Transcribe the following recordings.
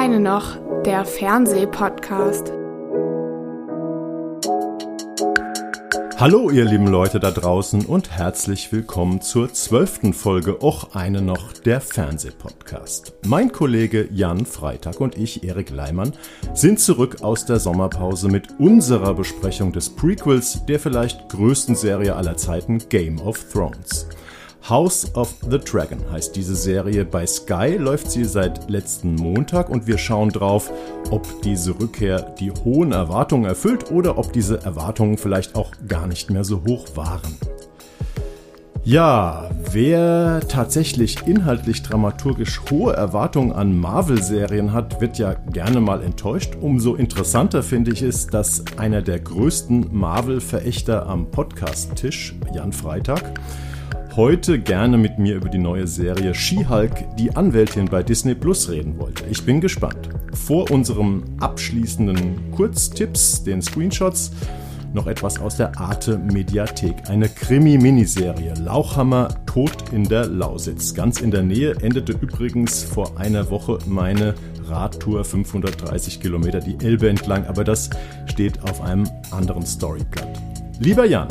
eine noch, der Fernsehpodcast. Hallo ihr lieben Leute da draußen und herzlich willkommen zur zwölften Folge Och eine noch der Fernsehpodcast. Mein Kollege Jan Freitag und ich, Erik Leimann, sind zurück aus der Sommerpause mit unserer Besprechung des Prequels der vielleicht größten Serie aller Zeiten Game of Thrones. House of the Dragon heißt diese Serie. Bei Sky läuft sie seit letzten Montag und wir schauen drauf, ob diese Rückkehr die hohen Erwartungen erfüllt oder ob diese Erwartungen vielleicht auch gar nicht mehr so hoch waren. Ja, wer tatsächlich inhaltlich dramaturgisch hohe Erwartungen an Marvel-Serien hat, wird ja gerne mal enttäuscht. Umso interessanter finde ich es, dass einer der größten Marvel-Verächter am Podcast-Tisch, Jan Freitag, heute gerne mit mir über die neue Serie She-Hulk, die Anwältin bei Disney Plus reden wollte. Ich bin gespannt. Vor unserem abschließenden Kurztipps, den Screenshots, noch etwas aus der Arte Mediathek. Eine Krimi-Miniserie. Lauchhammer Tod in der Lausitz. Ganz in der Nähe endete übrigens vor einer Woche meine Radtour 530 Kilometer die Elbe entlang, aber das steht auf einem anderen Storyblatt. Lieber Jan,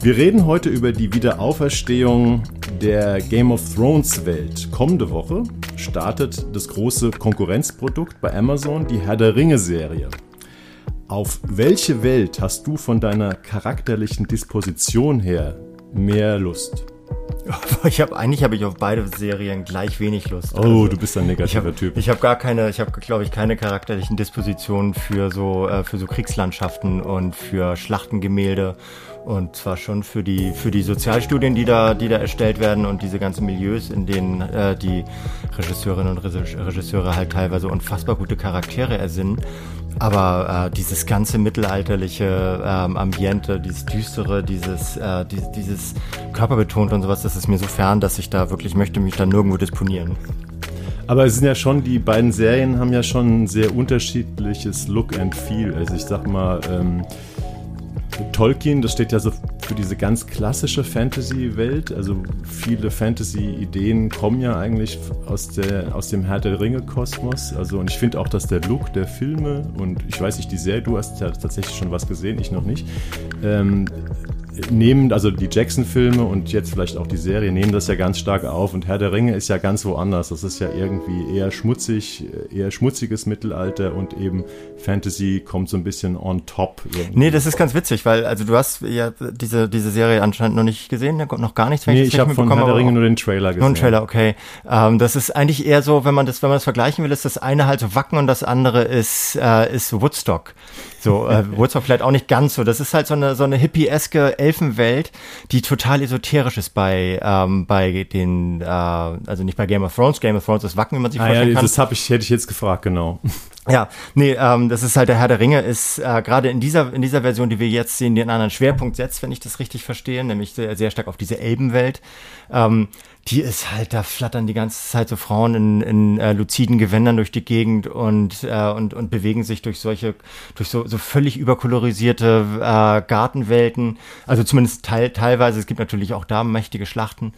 wir reden heute über die Wiederauferstehung der Game of Thrones Welt. Kommende Woche startet das große Konkurrenzprodukt bei Amazon, die Herr der Ringe Serie. Auf welche Welt hast du von deiner charakterlichen Disposition her mehr Lust? Ich habe eigentlich habe ich auf beide Serien gleich wenig Lust. Oh, also, du bist ein negativer ich Typ. Ich habe gar keine, ich habe glaube ich keine charakterlichen Dispositionen für so äh, für so Kriegslandschaften und für Schlachtengemälde und zwar schon für die für die Sozialstudien, die da die da erstellt werden und diese ganzen Milieus, in denen äh, die Regisseurinnen und Regisseure halt teilweise unfassbar gute Charaktere ersinnen. Aber äh, dieses ganze mittelalterliche ähm, Ambiente, dieses düstere, dieses, äh, dieses, dieses körperbetont und sowas, das ist mir so fern, dass ich da wirklich möchte mich da nirgendwo disponieren. Aber es sind ja schon, die beiden Serien haben ja schon ein sehr unterschiedliches Look and Feel. Also ich sag mal, ähm, Tolkien, das steht ja so für diese ganz klassische Fantasy-Welt. Also viele Fantasy-Ideen kommen ja eigentlich aus, der, aus dem Herr der Ringe-Kosmos. Also und ich finde auch, dass der Look der Filme und ich weiß nicht, die Serie, du hast ja tatsächlich schon was gesehen, ich noch nicht. Ähm, nehmen, also die Jackson-Filme und jetzt vielleicht auch die Serie, nehmen das ja ganz stark auf. Und Herr der Ringe ist ja ganz woanders. Das ist ja irgendwie eher schmutzig, eher schmutziges Mittelalter und eben Fantasy kommt so ein bisschen on top. Irgendwie. Nee, das ist ganz witzig, weil also du hast ja diese, diese Serie anscheinend noch nicht gesehen, noch gar nichts. Nee, ich, ich habe von Herr der Ringe nur den Trailer gesehen. Nur einen Trailer, okay. Ähm, das ist eigentlich eher so, wenn man das, wenn man das vergleichen will, ist das eine halt so Wacken und das andere ist, äh, ist Woodstock. So, äh, Woodstock vielleicht auch nicht ganz so. Das ist halt so eine, so eine hippie-eske Elfenwelt, die total esoterisch ist bei, ähm, bei den, äh, also nicht bei Game of Thrones. Game of Thrones ist Wacken, wie man sich ah, vorstellen ja, kann. Das hab ich, hätte ich jetzt gefragt, genau. Ja, nee, ähm, das ist halt der Herr der Ringe, ist äh, gerade in dieser, in dieser Version, die wir jetzt sehen, den anderen Schwerpunkt setzt, wenn ich das richtig verstehe, nämlich sehr, sehr stark auf diese Elbenwelt. Ähm, die ist halt, da flattern die ganze Zeit so Frauen in, in äh, luziden Gewändern durch die Gegend und, äh, und, und bewegen sich durch solche, durch so, so völlig überkolorisierte äh, Gartenwelten. Also zumindest teil, teilweise, es gibt natürlich auch da mächtige Schlachten.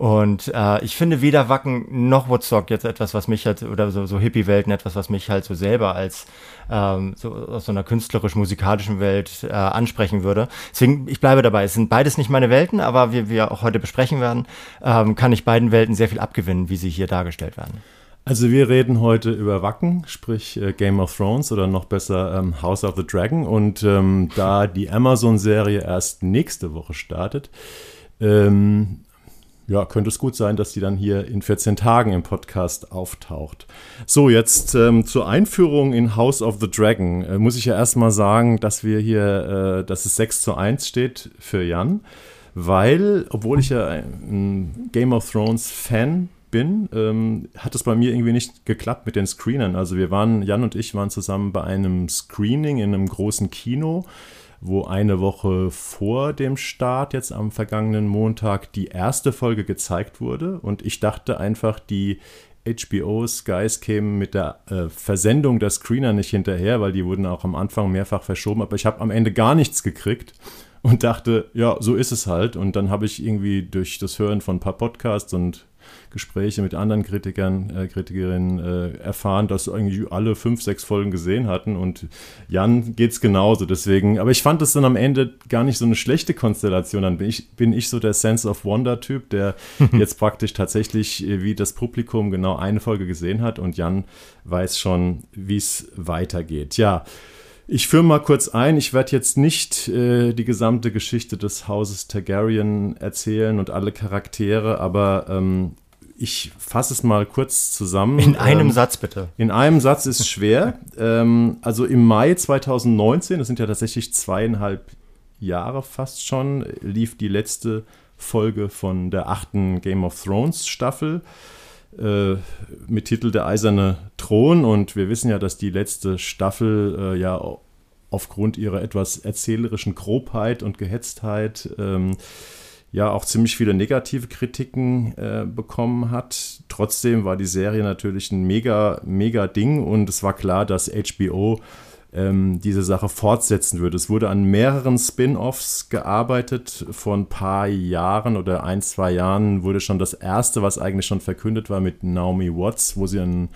Und äh, ich finde weder Wacken noch Woodstock jetzt etwas, was mich halt, oder so, so Hippie-Welten, etwas, was mich halt so selber als ähm, so aus so einer künstlerisch-musikalischen Welt äh, ansprechen würde. Deswegen, ich bleibe dabei. Es sind beides nicht meine Welten, aber wie wir auch heute besprechen werden, ähm, kann ich beiden Welten sehr viel abgewinnen, wie sie hier dargestellt werden. Also wir reden heute über Wacken, sprich äh, Game of Thrones oder noch besser ähm, House of the Dragon. Und ähm, da die Amazon-Serie erst nächste Woche startet, ähm, ja, könnte es gut sein, dass die dann hier in 14 Tagen im Podcast auftaucht. So, jetzt ähm, zur Einführung in House of the Dragon äh, muss ich ja erstmal sagen, dass wir hier, äh, dass es 6 zu 1 steht für Jan, weil, obwohl ich ja ein Game of Thrones Fan bin, ähm, hat es bei mir irgendwie nicht geklappt mit den Screenern. Also wir waren, Jan und ich waren zusammen bei einem Screening in einem großen Kino wo eine Woche vor dem Start, jetzt am vergangenen Montag, die erste Folge gezeigt wurde. Und ich dachte einfach, die HBO Skies kämen mit der äh, Versendung der Screener nicht hinterher, weil die wurden auch am Anfang mehrfach verschoben. Aber ich habe am Ende gar nichts gekriegt und dachte, ja, so ist es halt. Und dann habe ich irgendwie durch das Hören von ein paar Podcasts und Gespräche mit anderen Kritikern, äh, Kritikerinnen äh, erfahren, dass eigentlich alle fünf, sechs Folgen gesehen hatten und Jan geht es genauso. Deswegen, aber ich fand es dann am Ende gar nicht so eine schlechte Konstellation. Dann bin ich, bin ich so der Sense of Wonder-Typ, der jetzt praktisch tatsächlich äh, wie das Publikum genau eine Folge gesehen hat und Jan weiß schon, wie es weitergeht. Ja. Ich führe mal kurz ein. Ich werde jetzt nicht äh, die gesamte Geschichte des Hauses Targaryen erzählen und alle Charaktere, aber ähm, ich fasse es mal kurz zusammen. In einem ähm, Satz bitte. In einem Satz ist schwer. ähm, also im Mai 2019, das sind ja tatsächlich zweieinhalb Jahre fast schon, lief die letzte Folge von der achten Game of Thrones Staffel äh, mit Titel Der eiserne Thron. Und wir wissen ja, dass die letzte Staffel äh, ja aufgrund ihrer etwas erzählerischen Grobheit und Gehetztheit ähm, ja auch ziemlich viele negative Kritiken äh, bekommen hat. Trotzdem war die Serie natürlich ein mega, mega Ding und es war klar, dass HBO ähm, diese Sache fortsetzen würde. Es wurde an mehreren Spin-offs gearbeitet. Vor ein paar Jahren oder ein, zwei Jahren wurde schon das erste, was eigentlich schon verkündet war, mit Naomi Watts, wo sie einen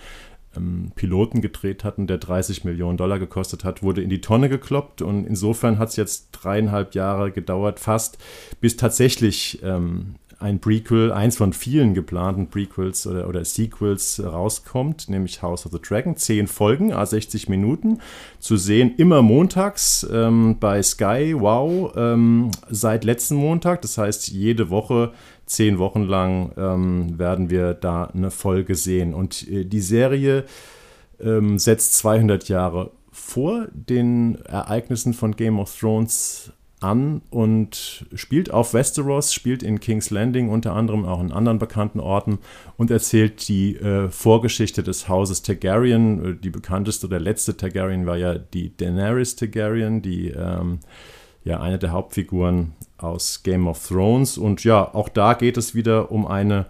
ähm, Piloten gedreht hatten, der 30 Millionen Dollar gekostet hat, wurde in die Tonne gekloppt. Und insofern hat es jetzt dreieinhalb Jahre gedauert, fast, bis tatsächlich ähm, ein Prequel, eins von vielen geplanten Prequels oder, oder Sequels rauskommt, nämlich House of the Dragon. Zehn Folgen, a 60 Minuten, zu sehen immer montags ähm, bei Sky, wow, ähm, seit letzten Montag. Das heißt, jede Woche, zehn Wochen lang ähm, werden wir da eine Folge sehen. Und äh, die Serie ähm, setzt 200 Jahre vor den Ereignissen von Game of Thrones an und spielt auf Westeros, spielt in King's Landing unter anderem auch in anderen bekannten Orten und erzählt die äh, Vorgeschichte des Hauses Targaryen. Äh, die bekannteste oder letzte Targaryen war ja die Daenerys Targaryen, die ähm, ja eine der Hauptfiguren aus Game of Thrones. Und ja, auch da geht es wieder um eine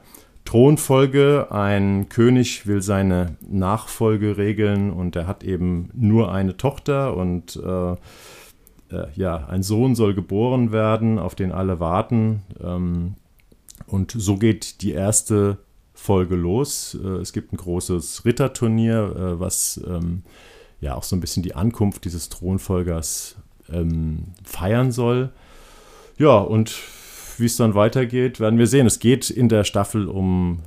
Thronfolge. Ein König will seine Nachfolge regeln und er hat eben nur eine Tochter und äh, äh, ja, ein Sohn soll geboren werden, auf den alle warten. Ähm, und so geht die erste Folge los. Äh, es gibt ein großes Ritterturnier, äh, was ähm, ja auch so ein bisschen die Ankunft dieses Thronfolgers ähm, feiern soll. Ja, und wie es dann weitergeht, werden wir sehen. Es geht in der Staffel um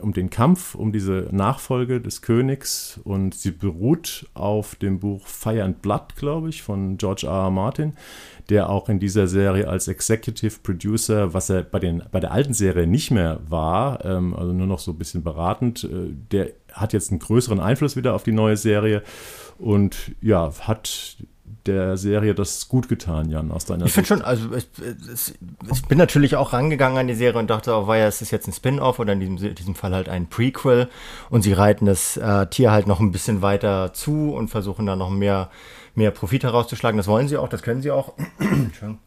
um den Kampf, um diese Nachfolge des Königs und sie beruht auf dem Buch Fire and Blood, glaube ich, von George R. R. Martin, der auch in dieser Serie als Executive Producer, was er bei, den, bei der alten Serie nicht mehr war, ähm, also nur noch so ein bisschen beratend, äh, der hat jetzt einen größeren Einfluss wieder auf die neue Serie und ja, hat der Serie das gut getan, Jan, aus deiner Ich finde schon, also ich, ich, bin natürlich auch rangegangen an die Serie und dachte, oh, war ja, es ist jetzt ein Spin-off oder in diesem, diesem Fall halt ein Prequel und sie reiten das äh, Tier halt noch ein bisschen weiter zu und versuchen da noch mehr, mehr Profit herauszuschlagen. Das wollen sie auch, das können sie auch.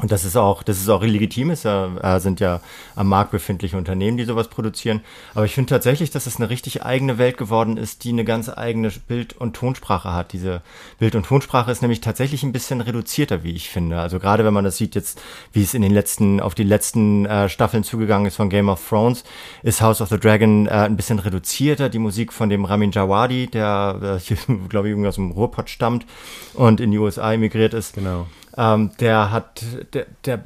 Und das ist auch, das ist auch legitim, es äh, sind ja am Markt befindliche Unternehmen, die sowas produzieren. Aber ich finde tatsächlich, dass es eine richtig eigene Welt geworden ist, die eine ganz eigene Bild- und Tonsprache hat. Diese Bild- und Tonsprache ist nämlich tatsächlich ein bisschen reduzierter, wie ich finde. Also gerade wenn man das sieht jetzt, wie es in den letzten, auf die letzten äh, Staffeln zugegangen ist von Game of Thrones, ist House of the Dragon äh, ein bisschen reduzierter. Die Musik von dem Ramin Djawadi, der, äh, glaube ich, irgendwie aus dem Ruhrpott stammt und in die USA emigriert ist. Genau. Ähm, der hat, der, der,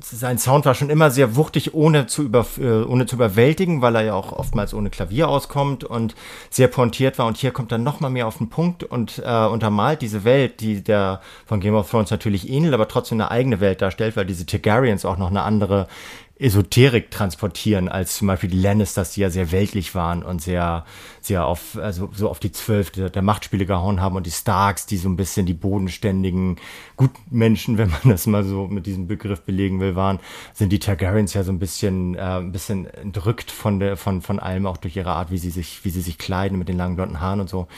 sein Sound war schon immer sehr wuchtig, ohne zu, über, äh, ohne zu überwältigen, weil er ja auch oftmals ohne Klavier auskommt und sehr pointiert war. Und hier kommt dann noch mal mehr auf den Punkt und äh, untermalt diese Welt, die der von Game of Thrones natürlich ähnelt, aber trotzdem eine eigene Welt darstellt, weil diese Targaryens auch noch eine andere Esoterik transportieren, als zum Beispiel die Lannisters, die ja sehr weltlich waren und sehr, sehr auf, also so auf die Zwölf der, Machtspiele gehauen haben und die Starks, die so ein bisschen die bodenständigen Gutmenschen, wenn man das mal so mit diesem Begriff belegen will, waren, sind die Targaryens ja so ein bisschen, äh, ein bisschen entrückt von der, von, von allem, auch durch ihre Art, wie sie sich, wie sie sich kleiden mit den langen blonden Haaren und so.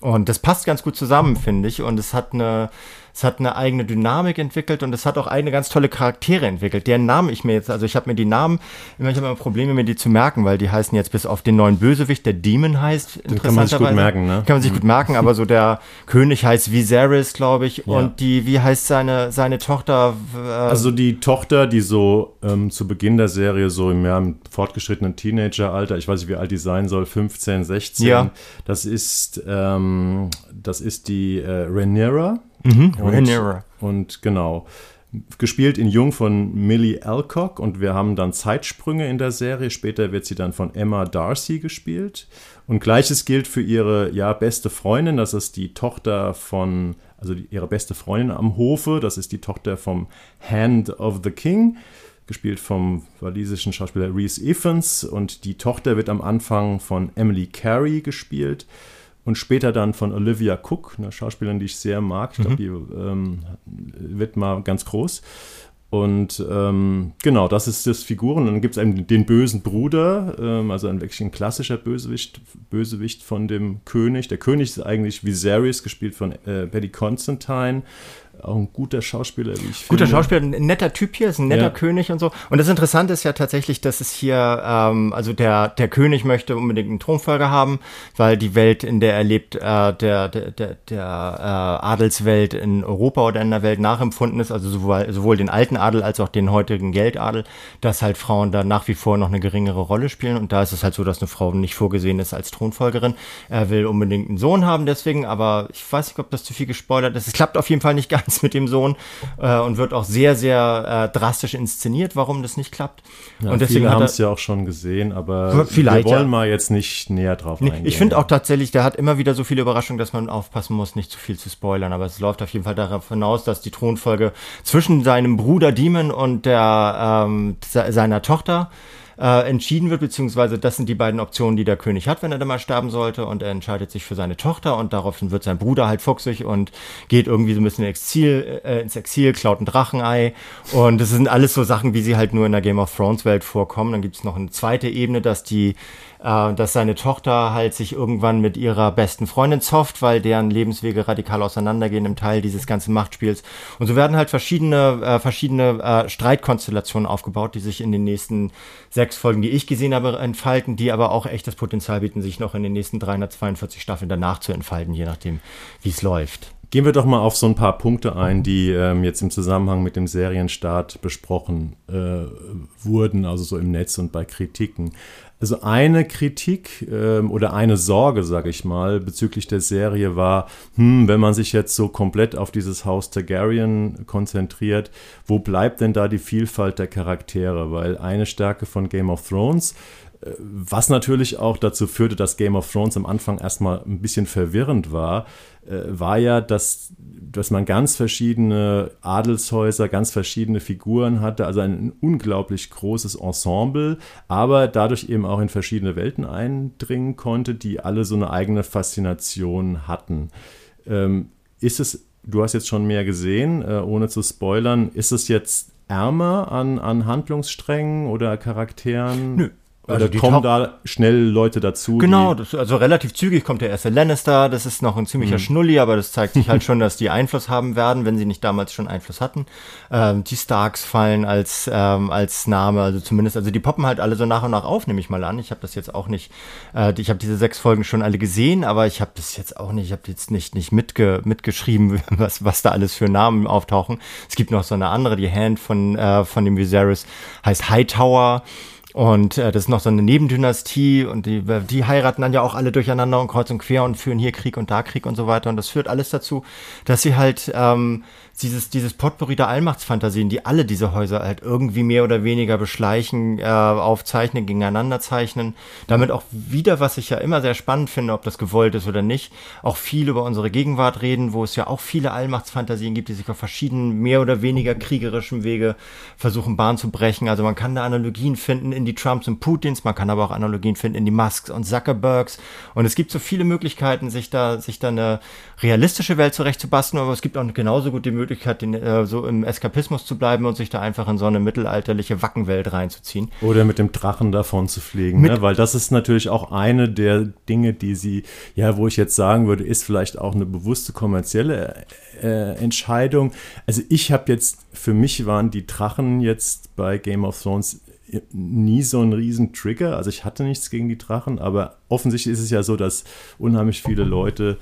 Und das passt ganz gut zusammen, finde ich. Und es hat eine, es hat eine eigene Dynamik entwickelt und es hat auch eigene ganz tolle Charaktere entwickelt. Deren Namen ich mir jetzt, also ich habe mir die Namen, immer ich habe immer Probleme, mir die zu merken, weil die heißen jetzt bis auf den neuen Bösewicht, der Demon heißt. Den kann man sich gut merken, ne? Kann man sich mhm. gut merken, aber so der König heißt Viserys, glaube ich, ja. und die, wie heißt seine, seine Tochter? Äh, also die Tochter, die so ähm, zu Beginn der Serie so im, ja, im fortgeschrittenen Teenageralter, ich weiß nicht, wie alt die sein soll, 15, 16, ja. das ist, ähm, das ist die äh, Rhaenyra. Mhm, und. Und genau, gespielt in Jung von Millie Alcock und wir haben dann Zeitsprünge in der Serie. Später wird sie dann von Emma Darcy gespielt. Und gleiches gilt für ihre ja, beste Freundin, das ist die Tochter von, also die, ihre beste Freundin am Hofe, das ist die Tochter vom Hand of the King, gespielt vom walisischen Schauspieler Reese Evans. Und die Tochter wird am Anfang von Emily Carey gespielt und später dann von Olivia Cook, eine Schauspielerin, die ich sehr mag. Ich glaube, mhm. die ähm, wird mal ganz groß. Und ähm, genau, das ist das Figuren. Und dann gibt es eben den bösen Bruder, ähm, also ein wirklich ein klassischer Bösewicht, Bösewicht von dem König. Der König ist eigentlich Viserys, gespielt von äh, Paddy Constantine auch ein guter Schauspieler, wie ich Guter finde. Schauspieler, ein netter Typ hier, ist ein netter ja. König und so. Und das Interessante ist ja tatsächlich, dass es hier, ähm, also der, der König möchte unbedingt einen Thronfolger haben, weil die Welt, in der er lebt, äh, der, der, der, der äh, Adelswelt in Europa oder in der Welt nachempfunden ist, also sowohl, sowohl den alten Adel als auch den heutigen Geldadel, dass halt Frauen da nach wie vor noch eine geringere Rolle spielen. Und da ist es halt so, dass eine Frau nicht vorgesehen ist als Thronfolgerin. Er will unbedingt einen Sohn haben deswegen, aber ich weiß nicht, ob das zu viel gespoilert ist. Es klappt auf jeden Fall nicht ganz mit dem Sohn äh, und wird auch sehr, sehr äh, drastisch inszeniert, warum das nicht klappt. Ja, und deswegen haben es ja auch schon gesehen, aber wir wollen ja. mal jetzt nicht näher drauf nee, eingehen. Ich finde auch tatsächlich, der hat immer wieder so viele Überraschungen, dass man aufpassen muss, nicht zu viel zu spoilern. Aber es läuft auf jeden Fall darauf hinaus, dass die Thronfolge zwischen seinem Bruder Demon und der ähm, seiner Tochter äh, entschieden wird, beziehungsweise das sind die beiden Optionen, die der König hat, wenn er dann mal sterben sollte und er entscheidet sich für seine Tochter und daraufhin wird sein Bruder halt fuchsig und geht irgendwie so ein bisschen ins Exil, äh, ins Exil klaut ein Drachenei und das sind alles so Sachen, wie sie halt nur in der Game of Thrones Welt vorkommen. Dann gibt es noch eine zweite Ebene, dass die äh, dass seine Tochter halt sich irgendwann mit ihrer besten Freundin zofft, weil deren Lebenswege radikal auseinandergehen im Teil dieses ganzen Machtspiels. Und so werden halt verschiedene, äh, verschiedene äh, Streitkonstellationen aufgebaut, die sich in den nächsten sechs Folgen, die ich gesehen habe, entfalten, die aber auch echt das Potenzial bieten, sich noch in den nächsten 342 Staffeln danach zu entfalten, je nachdem, wie es läuft. Gehen wir doch mal auf so ein paar Punkte ein, die ähm, jetzt im Zusammenhang mit dem Serienstart besprochen äh, wurden, also so im Netz und bei Kritiken. Also eine Kritik ähm, oder eine Sorge, sage ich mal, bezüglich der Serie war, hm, wenn man sich jetzt so komplett auf dieses Haus Targaryen konzentriert, wo bleibt denn da die Vielfalt der Charaktere? Weil eine Stärke von Game of Thrones was natürlich auch dazu führte, dass Game of Thrones am Anfang erstmal ein bisschen verwirrend war, äh, war ja, dass, dass man ganz verschiedene Adelshäuser, ganz verschiedene Figuren hatte, also ein unglaublich großes Ensemble, aber dadurch eben auch in verschiedene Welten eindringen konnte, die alle so eine eigene Faszination hatten. Ähm, ist es, du hast jetzt schon mehr gesehen, äh, ohne zu spoilern, ist es jetzt ärmer an, an Handlungssträngen oder Charakteren? Nö, also kommen da schnell Leute dazu? Genau, das, also relativ zügig kommt der erste Lannister. Das ist noch ein ziemlicher mhm. Schnulli, aber das zeigt sich halt schon, dass die Einfluss haben werden, wenn sie nicht damals schon Einfluss hatten. Ähm, die Starks fallen als ähm, als Name, also zumindest, also die poppen halt alle so nach und nach auf, nehme ich mal an. Ich habe das jetzt auch nicht, äh, ich habe diese sechs Folgen schon alle gesehen, aber ich habe das jetzt auch nicht, ich habe jetzt nicht nicht mitge, mitgeschrieben, was was da alles für Namen auftauchen. Es gibt noch so eine andere, die Hand von äh, von dem Viserys heißt Hightower. Und äh, das ist noch so eine Nebendynastie und die, die heiraten dann ja auch alle durcheinander und kreuz und quer und führen hier Krieg und da Krieg und so weiter. Und das führt alles dazu, dass sie halt ähm, dieses, dieses Potpourri der Allmachtsfantasien, die alle diese Häuser halt irgendwie mehr oder weniger beschleichen, äh, aufzeichnen, gegeneinander zeichnen. Damit auch wieder, was ich ja immer sehr spannend finde, ob das gewollt ist oder nicht, auch viel über unsere Gegenwart reden, wo es ja auch viele Allmachtsfantasien gibt, die sich auf verschiedenen, mehr oder weniger kriegerischen Wege versuchen, Bahn zu brechen. Also man kann da Analogien finden in die Trumps und Putins, man kann aber auch Analogien finden in die Musks und Zuckerbergs. Und es gibt so viele Möglichkeiten, sich da, sich da eine realistische Welt zurechtzubasteln, aber es gibt auch genauso gut die Möglichkeit, Möglichkeit, den, äh, so im Eskapismus zu bleiben und sich da einfach in so eine mittelalterliche Wackenwelt reinzuziehen. Oder mit dem Drachen davon zu fliegen, ne? weil das ist natürlich auch eine der Dinge, die sie, ja, wo ich jetzt sagen würde, ist vielleicht auch eine bewusste kommerzielle äh, Entscheidung. Also ich habe jetzt, für mich waren die Drachen jetzt bei Game of Thrones nie so ein riesen Trigger. Also ich hatte nichts gegen die Drachen, aber offensichtlich ist es ja so, dass unheimlich viele Leute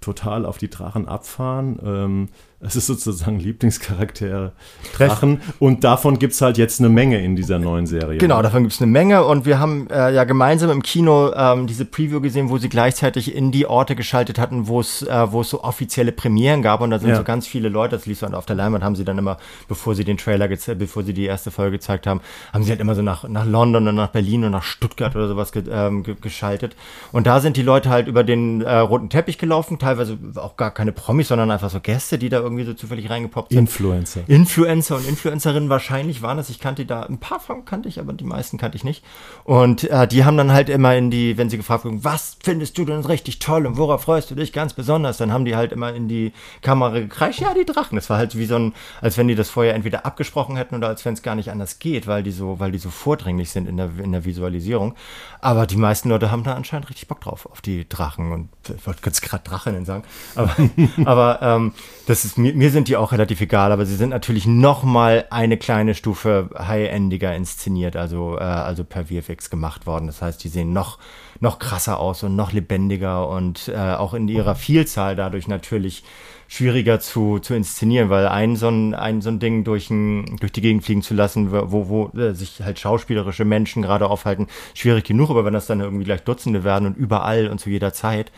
total auf die Drachen abfahren. Ähm, es ist sozusagen Lieblingscharaktere Drachen. Und davon gibt es halt jetzt eine Menge in dieser neuen Serie. Genau, davon gibt es eine Menge. Und wir haben äh, ja gemeinsam im Kino ähm, diese Preview gesehen, wo sie gleichzeitig in die Orte geschaltet hatten, wo es äh, wo es so offizielle Premieren gab. Und da sind ja. so ganz viele Leute, das lief so auf der Leinwand, haben sie dann immer, bevor sie den Trailer gezeigt, bevor sie die erste Folge gezeigt haben, haben sie halt immer so nach, nach London und nach Berlin und nach Stuttgart oder sowas ge ähm, geschaltet. Und da sind die Leute halt über den äh, roten Teppich gelaufen, teilweise auch gar keine Promis, sondern einfach so Gäste, die da irgendwie irgendwie so zufällig reingepoppt sind. Influencer. Influencer und Influencerinnen wahrscheinlich waren es. Ich kannte da, ein paar von kannte ich, aber die meisten kannte ich nicht. Und äh, die haben dann halt immer in die, wenn sie gefragt wurden, was findest du denn richtig toll und worauf freust du dich ganz besonders, dann haben die halt immer in die Kamera gekreischt, ja, die Drachen. Das war halt wie so ein, als wenn die das vorher entweder abgesprochen hätten oder als wenn es gar nicht anders geht, weil die so, weil die so vordringlich sind in der, in der Visualisierung. Aber die meisten Leute haben da anscheinend richtig Bock drauf, auf die Drachen und ich wollte jetzt gerade Drachinnen sagen. Aber, aber ähm, das ist mir, mir sind die auch relativ egal, aber sie sind natürlich noch mal eine kleine Stufe high-endiger inszeniert, also, äh, also per VFX gemacht worden. Das heißt, die sehen noch, noch krasser aus und noch lebendiger und äh, auch in ihrer Vielzahl dadurch natürlich schwieriger zu, zu inszenieren, weil ein so ein, ein so ein Ding durch, ein, durch die Gegend fliegen zu lassen, wo, wo äh, sich halt schauspielerische Menschen gerade aufhalten, schwierig genug, aber wenn das dann irgendwie gleich Dutzende werden und überall und zu jeder Zeit,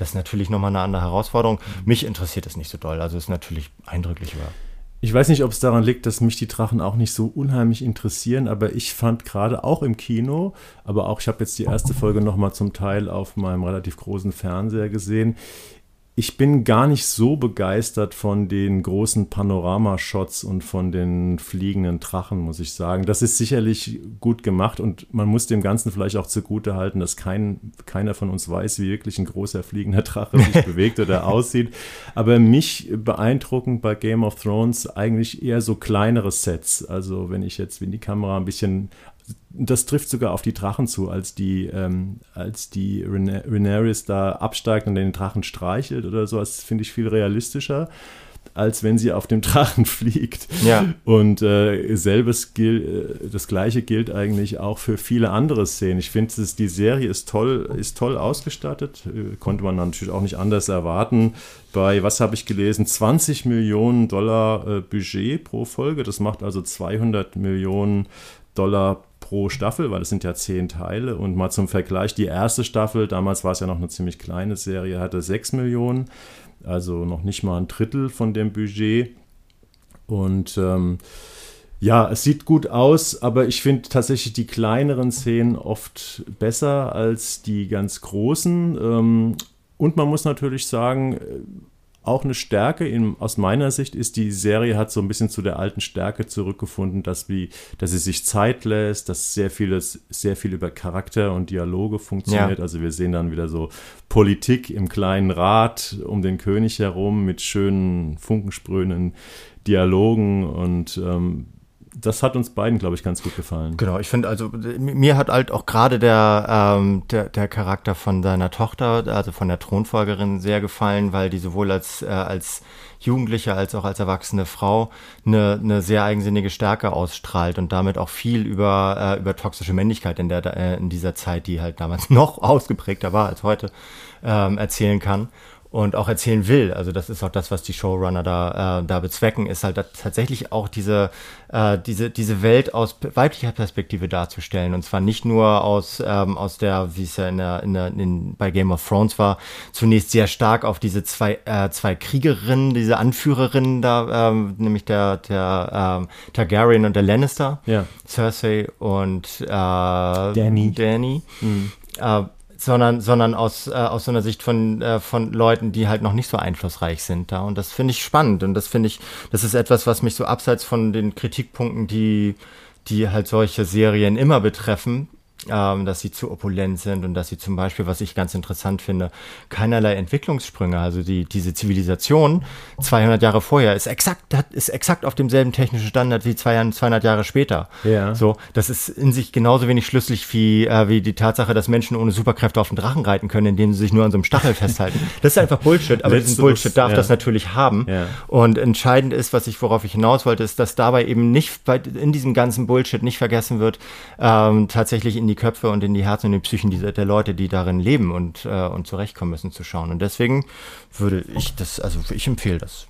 das ist natürlich nochmal eine andere Herausforderung. Mich interessiert das nicht so doll. Also ist natürlich eindrücklich. Aber ich weiß nicht, ob es daran liegt, dass mich die Drachen auch nicht so unheimlich interessieren, aber ich fand gerade auch im Kino, aber auch ich habe jetzt die erste Folge nochmal zum Teil auf meinem relativ großen Fernseher gesehen ich bin gar nicht so begeistert von den großen Panoramashots und von den fliegenden Drachen, muss ich sagen. Das ist sicherlich gut gemacht und man muss dem Ganzen vielleicht auch zugute halten, dass kein, keiner von uns weiß, wie wirklich ein großer fliegender Drache sich bewegt oder aussieht. Aber mich beeindruckend bei Game of Thrones eigentlich eher so kleinere Sets. Also wenn ich jetzt, wenn die Kamera ein bisschen das trifft sogar auf die Drachen zu, als die, ähm, als die Rhaenyra da absteigt und den Drachen streichelt oder so. Das finde ich viel realistischer, als wenn sie auf dem Drachen fliegt. Ja. Und äh, selbes gilt, äh, das gleiche gilt eigentlich auch für viele andere Szenen. Ich finde, die Serie ist toll, ist toll ausgestattet. Äh, konnte man natürlich auch nicht anders erwarten. Bei, was habe ich gelesen, 20 Millionen Dollar äh, Budget pro Folge. Das macht also 200 Millionen Dollar pro Staffel, weil es sind ja zehn Teile. Und mal zum Vergleich, die erste Staffel, damals war es ja noch eine ziemlich kleine Serie, hatte 6 Millionen, also noch nicht mal ein Drittel von dem Budget. Und ähm, ja, es sieht gut aus, aber ich finde tatsächlich die kleineren Szenen oft besser als die ganz großen. Ähm, und man muss natürlich sagen, auch eine Stärke in, aus meiner Sicht ist, die Serie hat so ein bisschen zu der alten Stärke zurückgefunden, dass, wie, dass sie sich Zeit lässt, dass sehr vieles, sehr viel über Charakter und Dialoge funktioniert. Ja. Also wir sehen dann wieder so Politik im kleinen Rat um den König herum mit schönen, funkensprühenden Dialogen und ähm, das hat uns beiden, glaube ich, ganz gut gefallen. Genau, ich finde, also mir hat halt auch gerade der, ähm, der, der Charakter von seiner Tochter, also von der Thronfolgerin, sehr gefallen, weil die sowohl als, äh, als Jugendliche als auch als erwachsene Frau eine, eine sehr eigensinnige Stärke ausstrahlt und damit auch viel über, äh, über toxische Männlichkeit in, der, äh, in dieser Zeit, die halt damals noch ausgeprägter war als heute, ähm, erzählen kann und auch erzählen will. Also das ist auch das, was die Showrunner da, äh, da bezwecken, ist halt tatsächlich auch diese, äh, diese, diese Welt aus weiblicher Perspektive darzustellen. Und zwar nicht nur aus, ähm, aus der, wie es ja in der, in der, in, bei Game of Thrones war, zunächst sehr stark auf diese zwei, äh, zwei Kriegerinnen, diese Anführerinnen da, ähm, nämlich der, der ähm, Targaryen und der Lannister, ja. Cersei und äh, Danny. Danny. Mhm. Äh, sondern, sondern aus, äh, aus so einer Sicht von, äh, von Leuten, die halt noch nicht so einflussreich sind da. Und das finde ich spannend. Und das finde ich, das ist etwas, was mich so abseits von den Kritikpunkten, die, die halt solche Serien immer betreffen, ähm, dass sie zu opulent sind und dass sie zum Beispiel, was ich ganz interessant finde, keinerlei Entwicklungssprünge, also die, diese Zivilisation 200 Jahre vorher ist exakt, ist exakt auf demselben technischen Standard wie 200 Jahre später. Ja. So, das ist in sich genauso wenig schlüssig wie, äh, wie die Tatsache, dass Menschen ohne Superkräfte auf den Drachen reiten können, indem sie sich nur an so einem Stachel festhalten. Das ist einfach Bullshit, aber diesen Bullshit darf ja. das natürlich haben. Ja. Und entscheidend ist, was ich, worauf ich hinaus wollte, ist, dass dabei eben nicht bei, in diesem ganzen Bullshit nicht vergessen wird, ähm, tatsächlich in die Köpfe und in die Herzen und die Psychen dieser, der Leute, die darin leben und, äh, und zurechtkommen müssen, zu schauen. Und deswegen würde ich das, also ich empfehle das.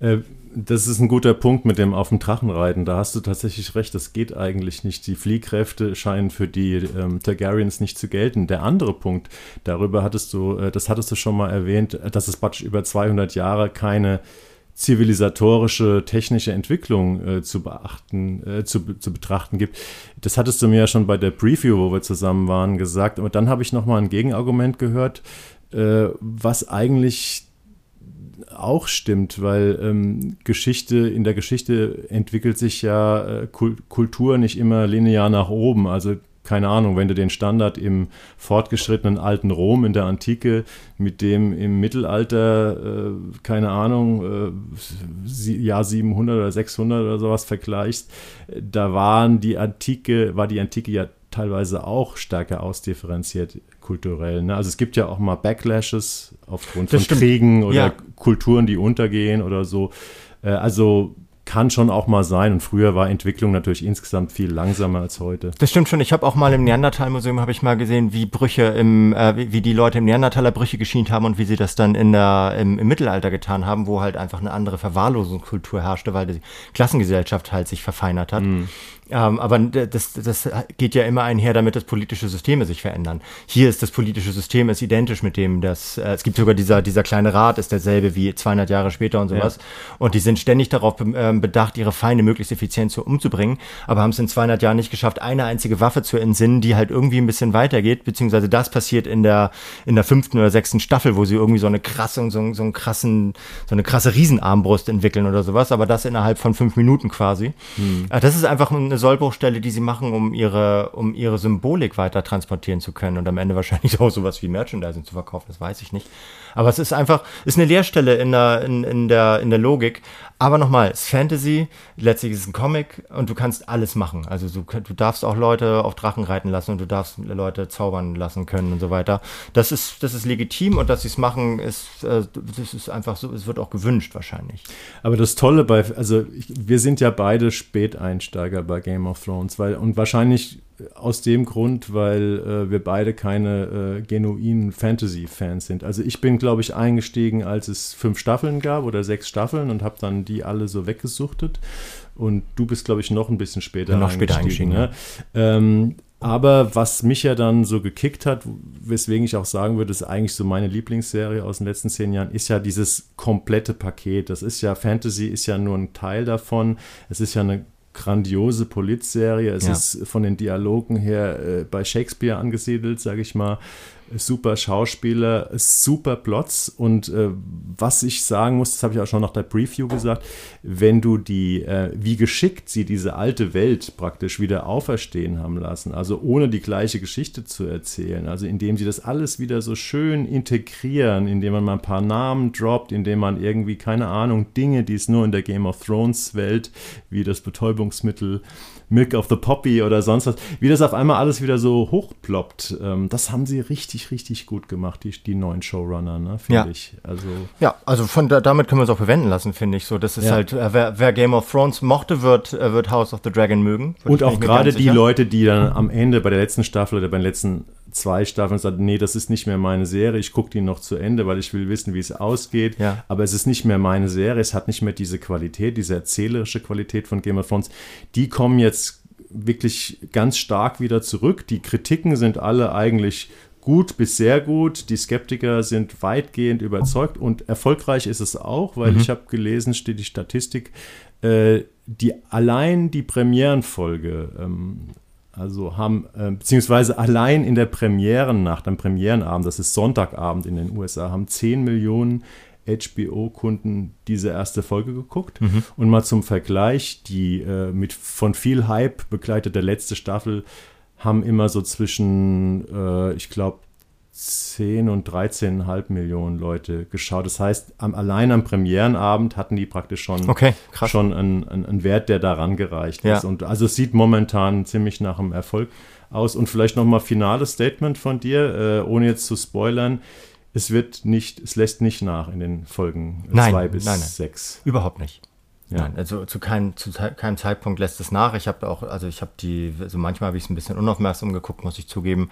Äh, das ist ein guter Punkt mit dem auf dem Drachen reiten. Da hast du tatsächlich recht, das geht eigentlich nicht. Die Fliehkräfte scheinen für die ähm, Targaryens nicht zu gelten. Der andere Punkt, darüber hattest du, äh, das hattest du schon mal erwähnt, dass es über 200 Jahre keine zivilisatorische, technische Entwicklung äh, zu beachten, äh, zu, zu betrachten gibt. Das hattest du mir ja schon bei der Preview, wo wir zusammen waren, gesagt. Aber dann habe ich nochmal ein Gegenargument gehört, äh, was eigentlich auch stimmt, weil ähm, Geschichte, in der Geschichte entwickelt sich ja äh, Kultur nicht immer linear nach oben. Also keine Ahnung, wenn du den Standard im fortgeschrittenen alten Rom in der Antike mit dem im Mittelalter, äh, keine Ahnung, äh, Jahr 700 oder 600 oder sowas vergleichst, da waren die Antike, war die Antike ja teilweise auch stärker ausdifferenziert kulturell. Ne? Also es gibt ja auch mal Backlashes aufgrund das von stimmt. Kriegen oder ja. Kulturen, die untergehen oder so. Äh, also kann schon auch mal sein. Und früher war Entwicklung natürlich insgesamt viel langsamer als heute. Das stimmt schon. Ich habe auch mal im Neandertal-Museum habe ich mal gesehen, wie Brüche im, äh, wie, wie, die Leute im Neandertaler Brüche geschient haben und wie sie das dann in der, im, im Mittelalter getan haben, wo halt einfach eine andere Verwahrlosungskultur herrschte, weil die Klassengesellschaft halt sich verfeinert hat. Mm. Ähm, aber das, das geht ja immer einher damit, dass politische Systeme sich verändern. Hier ist das politische System ist identisch mit dem, dass äh, es gibt sogar dieser, dieser kleine Rat ist derselbe wie 200 Jahre später und sowas. Ja. Und die sind ständig darauf ähm, bedacht, ihre Feinde möglichst effizient zu, umzubringen, aber haben es in 200 Jahren nicht geschafft, eine einzige Waffe zu entsinnen, die halt irgendwie ein bisschen weitergeht, beziehungsweise das passiert in der, in der fünften oder sechsten Staffel, wo sie irgendwie so eine krasse, so, so einen krassen, so eine krasse Riesenarmbrust entwickeln oder sowas, aber das innerhalb von fünf Minuten quasi. Hm. Das ist einfach eine Sollbruchstelle, die sie machen, um ihre, um ihre Symbolik weiter transportieren zu können und am Ende wahrscheinlich auch sowas wie Merchandising zu verkaufen, das weiß ich nicht. Aber es ist einfach, ist eine Leerstelle in der, in, in der, in der Logik. Aber nochmal, es ist Fantasy, letztlich ist es ein Comic und du kannst alles machen. Also du, du darfst auch Leute auf Drachen reiten lassen und du darfst Leute zaubern lassen können und so weiter. Das ist, das ist legitim und dass sie es machen, ist, äh, das ist einfach so, es wird auch gewünscht wahrscheinlich. Aber das Tolle bei, also ich, wir sind ja beide Späteinsteiger bei Game of Thrones, weil und wahrscheinlich aus dem Grund, weil äh, wir beide keine äh, genuinen Fantasy-Fans sind. Also ich bin, glaube ich, eingestiegen, als es fünf Staffeln gab oder sechs Staffeln und habe dann die alle so weggesuchtet. Und du bist, glaube ich, noch ein bisschen später ja, noch eingestiegen. Später eingestiegen ne? ja. ähm, aber was mich ja dann so gekickt hat, weswegen ich auch sagen würde, ist eigentlich so meine Lieblingsserie aus den letzten zehn Jahren, ist ja dieses komplette Paket. Das ist ja, Fantasy ist ja nur ein Teil davon. Es ist ja eine grandiose Polizserie. Es ja. ist von den Dialogen her äh, bei Shakespeare angesiedelt, sage ich mal super Schauspieler, super Plots und äh, was ich sagen muss, das habe ich auch schon nach der Preview gesagt, wenn du die, äh, wie geschickt sie diese alte Welt praktisch wieder auferstehen haben lassen, also ohne die gleiche Geschichte zu erzählen, also indem sie das alles wieder so schön integrieren, indem man mal ein paar Namen droppt, indem man irgendwie, keine Ahnung, Dinge, die es nur in der Game of Thrones Welt, wie das Betäubungsmittel Milk of the Poppy oder sonst was, wie das auf einmal alles wieder so hochploppt. Ähm, das haben sie richtig, richtig gut gemacht, die, die neuen Showrunner, ne, finde ja. ich. Also, ja, also von da, damit können wir es auch verwenden lassen, finde ich. So, das ist ja. halt, äh, wer, wer, Game of Thrones mochte, wird, äh, wird House of the Dragon mögen. Und auch gerade die Leute, die dann am Ende bei der letzten Staffel oder bei den letzten zwei Staffeln sagt, nee, das ist nicht mehr meine Serie, ich gucke die noch zu Ende, weil ich will wissen, wie es ausgeht. Ja. Aber es ist nicht mehr meine Serie, es hat nicht mehr diese Qualität, diese erzählerische Qualität von Game of Thrones. Die kommen jetzt wirklich ganz stark wieder zurück. Die Kritiken sind alle eigentlich gut bis sehr gut. Die Skeptiker sind weitgehend überzeugt und erfolgreich ist es auch, weil mhm. ich habe gelesen, steht die Statistik, äh, die allein die Premierenfolge ähm, also haben, äh, beziehungsweise allein in der Premierennacht, am Premierenabend, das ist Sonntagabend in den USA, haben 10 Millionen HBO-Kunden diese erste Folge geguckt. Mhm. Und mal zum Vergleich, die äh, mit von viel Hype begleitete letzte Staffel haben immer so zwischen, äh, ich glaube, 10 und 13,5 Millionen Leute geschaut. Das heißt, am, allein am Premierenabend hatten die praktisch schon, okay, schon einen, einen, Wert, der daran gereicht ja. ist. Und also es sieht momentan ziemlich nach einem Erfolg aus. Und vielleicht nochmal finales Statement von dir, äh, ohne jetzt zu spoilern. Es wird nicht, es lässt nicht nach in den Folgen 2 bis 6. Überhaupt nicht. Ja. Nein, also zu keinem, zu keinem Zeitpunkt lässt es nach. Ich habe auch, also ich habe die, also manchmal habe ich es ein bisschen unaufmerksam geguckt, muss ich zugeben,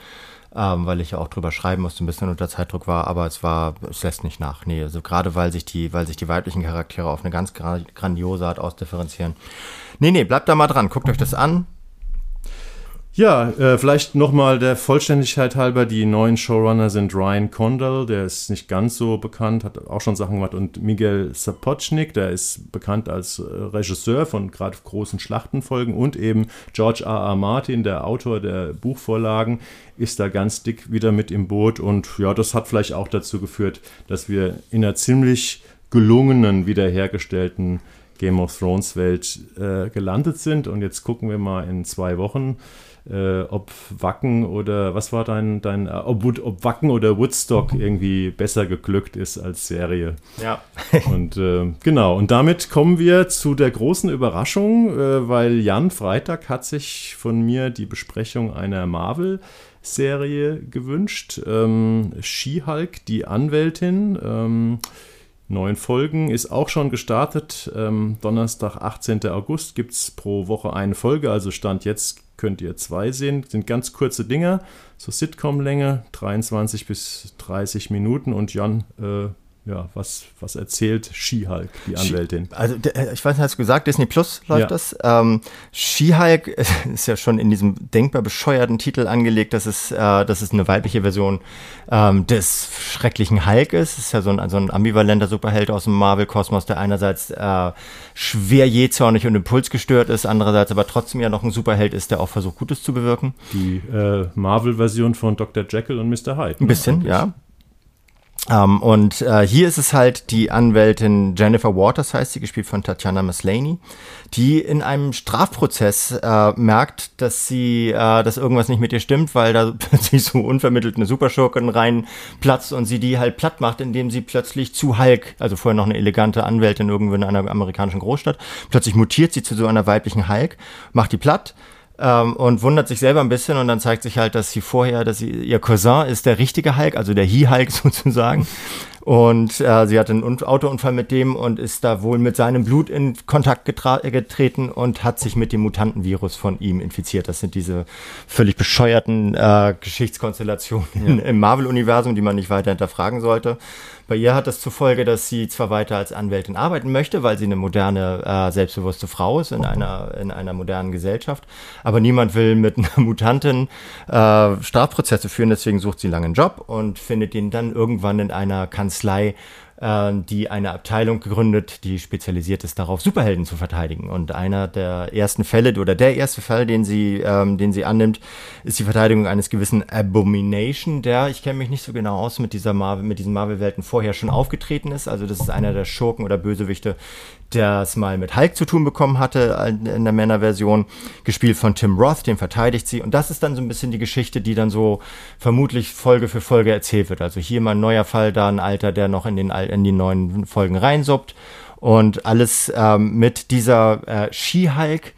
ähm, weil ich ja auch drüber schreiben musste, ein bisschen unter Zeitdruck war, aber es war, es lässt nicht nach. Nee, also gerade weil sich die, weil sich die weiblichen Charaktere auf eine ganz grandiose Art ausdifferenzieren. Nee, nee, bleibt da mal dran, guckt euch das an, ja, äh, vielleicht nochmal der Vollständigkeit halber, die neuen Showrunner sind Ryan Condal, der ist nicht ganz so bekannt, hat auch schon Sachen gemacht, und Miguel Sapochnik, der ist bekannt als äh, Regisseur von gerade großen Schlachtenfolgen und eben George R. R. Martin, der Autor der Buchvorlagen, ist da ganz dick wieder mit im Boot und ja, das hat vielleicht auch dazu geführt, dass wir in einer ziemlich gelungenen, wiederhergestellten Game of Thrones Welt äh, gelandet sind und jetzt gucken wir mal in zwei Wochen, äh, ob Wacken oder was war dein, dein äh, ob, ob, Wacken oder Woodstock irgendwie besser geglückt ist als Serie. Ja. und äh, genau, und damit kommen wir zu der großen Überraschung, äh, weil Jan Freitag hat sich von mir die Besprechung einer Marvel Serie gewünscht. Ähm, She-Hulk, die Anwältin. Ähm, neun Folgen ist auch schon gestartet. Ähm, Donnerstag, 18. August gibt es pro Woche eine Folge, also Stand jetzt könnt ihr zwei sehen. Sind ganz kurze Dinger, so Sitcom-Länge, 23 bis 30 Minuten. Und Jan, äh, ja, was, was erzählt She-Hulk, die Anwältin? Also, äh, ich weiß nicht, hast du gesagt, Disney Plus läuft ja. das. Ähm, She-Hulk ist ja schon in diesem denkbar bescheuerten Titel angelegt, dass es, äh, dass es eine weibliche Version ähm, des schrecklichen Hulk ist. Es ist ja so ein, so ein ambivalenter Superheld aus dem Marvel-Kosmos, der einerseits äh, schwer jähzornig und impulsgestört ist, andererseits aber trotzdem ja noch ein Superheld ist, der auch versucht, Gutes zu bewirken. Die äh, Marvel-Version von Dr. Jekyll und Mr. Hyde. Ein bisschen, ne? ja. Um, ähm, und äh, hier ist es halt die Anwältin Jennifer Waters, heißt sie, gespielt von Tatjana Maslany, die in einem Strafprozess äh, merkt, dass sie, äh, dass irgendwas nicht mit ihr stimmt, weil da plötzlich so unvermittelt eine Superschurkin reinplatzt und sie die halt platt macht, indem sie plötzlich zu Hulk, also vorher noch eine elegante Anwältin irgendwo in einer amerikanischen Großstadt, plötzlich mutiert sie zu so einer weiblichen Hulk, macht die platt ähm, und wundert sich selber ein bisschen und dann zeigt sich halt, dass sie vorher, dass sie, ihr Cousin ist der richtige Hulk, also der He-Hulk sozusagen. Und äh, sie hat einen Autounfall mit dem und ist da wohl mit seinem Blut in Kontakt getreten und hat sich mit dem Mutantenvirus von ihm infiziert. Das sind diese völlig bescheuerten äh, Geschichtskonstellationen ja. im Marvel-Universum, die man nicht weiter hinterfragen sollte. Bei ihr hat das zur Folge, dass sie zwar weiter als Anwältin arbeiten möchte, weil sie eine moderne, äh, selbstbewusste Frau ist in einer, in einer modernen Gesellschaft, aber niemand will mit einer Mutantin äh, Strafprozesse führen, deswegen sucht sie lange einen Job und findet ihn dann irgendwann in einer Kanzlei äh, die eine Abteilung gegründet, die spezialisiert ist darauf, Superhelden zu verteidigen. Und einer der ersten Fälle oder der erste Fall, den sie, ähm, den sie annimmt, ist die Verteidigung eines gewissen Abomination, der, ich kenne mich nicht so genau aus, mit dieser Marvel, mit diesen Marvel-Welten vorher schon aufgetreten ist. Also das ist einer der Schurken oder Bösewichte, der es mal mit Hulk zu tun bekommen hatte in der Männerversion, gespielt von Tim Roth, den verteidigt sie. Und das ist dann so ein bisschen die Geschichte, die dann so vermutlich Folge für Folge erzählt wird. Also hier mal ein neuer Fall, da ein Alter, der noch in den, in die neuen Folgen reinsuppt. Und alles ähm, mit dieser äh, She-Hulk,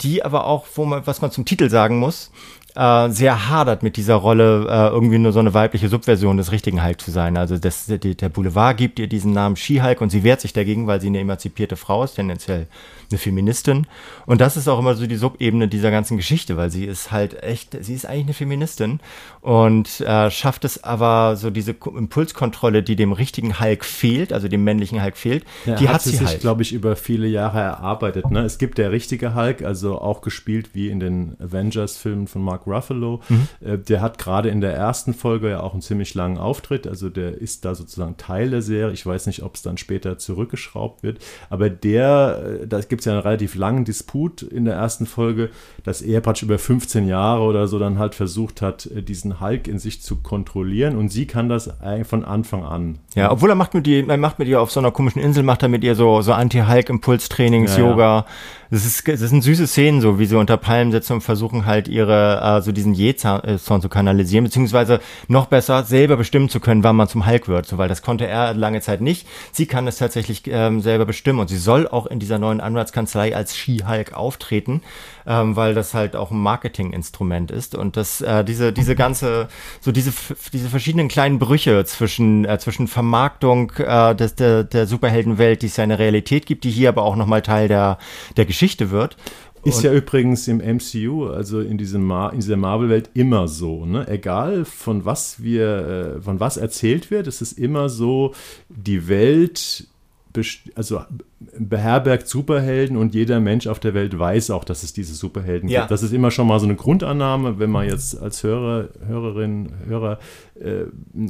die aber auch, wo man, was man zum Titel sagen muss, äh, sehr hadert mit dieser Rolle, äh, irgendwie nur so eine weibliche Subversion des richtigen Hulk zu sein. Also das, der Boulevard gibt ihr diesen Namen She-Hulk und sie wehrt sich dagegen, weil sie eine emanzipierte Frau ist, tendenziell eine Feministin. Und das ist auch immer so die Subebene dieser ganzen Geschichte, weil sie ist halt echt, sie ist eigentlich eine Feministin und äh, schafft es aber so diese Impulskontrolle, die dem richtigen Hulk fehlt, also dem männlichen Hulk fehlt, ja, die hat, hat sie sich, halt. glaube ich, über viele Jahre erarbeitet. Ne? Es gibt der richtige Hulk, also auch gespielt wie in den Avengers-Filmen von Mark Ruffalo. Mhm. Äh, der hat gerade in der ersten Folge ja auch einen ziemlich langen Auftritt, also der ist da sozusagen Teil der Serie. Ich weiß nicht, ob es dann später zurückgeschraubt wird, aber der, äh, da gibt es ja einen relativ langen Disput in der ersten Folge, dass er praktisch über 15 Jahre oder so dann halt versucht hat, äh, diesen Hulk in sich zu kontrollieren und sie kann das eigentlich von Anfang an. Ja, obwohl er macht mit ihr, er macht mit ihr auf so einer komischen Insel, macht er mit ihr so, so Anti-Hulk-Impulstrainings, ja, Yoga. Ja. Das, ist, das sind süße Szenen, so wie sie unter Palmen sitzen und versuchen halt ihre äh, so diesen Jähzorn zu kanalisieren, beziehungsweise noch besser selber bestimmen zu können, wann man zum Hulk wird, so, weil das konnte er lange Zeit nicht. Sie kann es tatsächlich ähm, selber bestimmen und sie soll auch in dieser neuen Anwaltskanzlei als She-Hulk auftreten, ähm, weil das halt auch ein Marketinginstrument ist und das äh, diese diese ganze so diese diese verschiedenen kleinen Brüche zwischen äh, zwischen Vermarktung äh, des, der der Superheldenwelt, die es ja in der Realität gibt, die hier aber auch nochmal Teil der der Geschichte wird ist ja übrigens im MCU, also in, diesem Mar in dieser Marvel-Welt, immer so. Ne? Egal von was wir, äh, von was erzählt wird, es ist immer so, die Welt also beherbergt Superhelden und jeder Mensch auf der Welt weiß auch, dass es diese Superhelden ja. gibt. Das ist immer schon mal so eine Grundannahme, wenn man jetzt als Hörer, Hörerin, Hörer äh,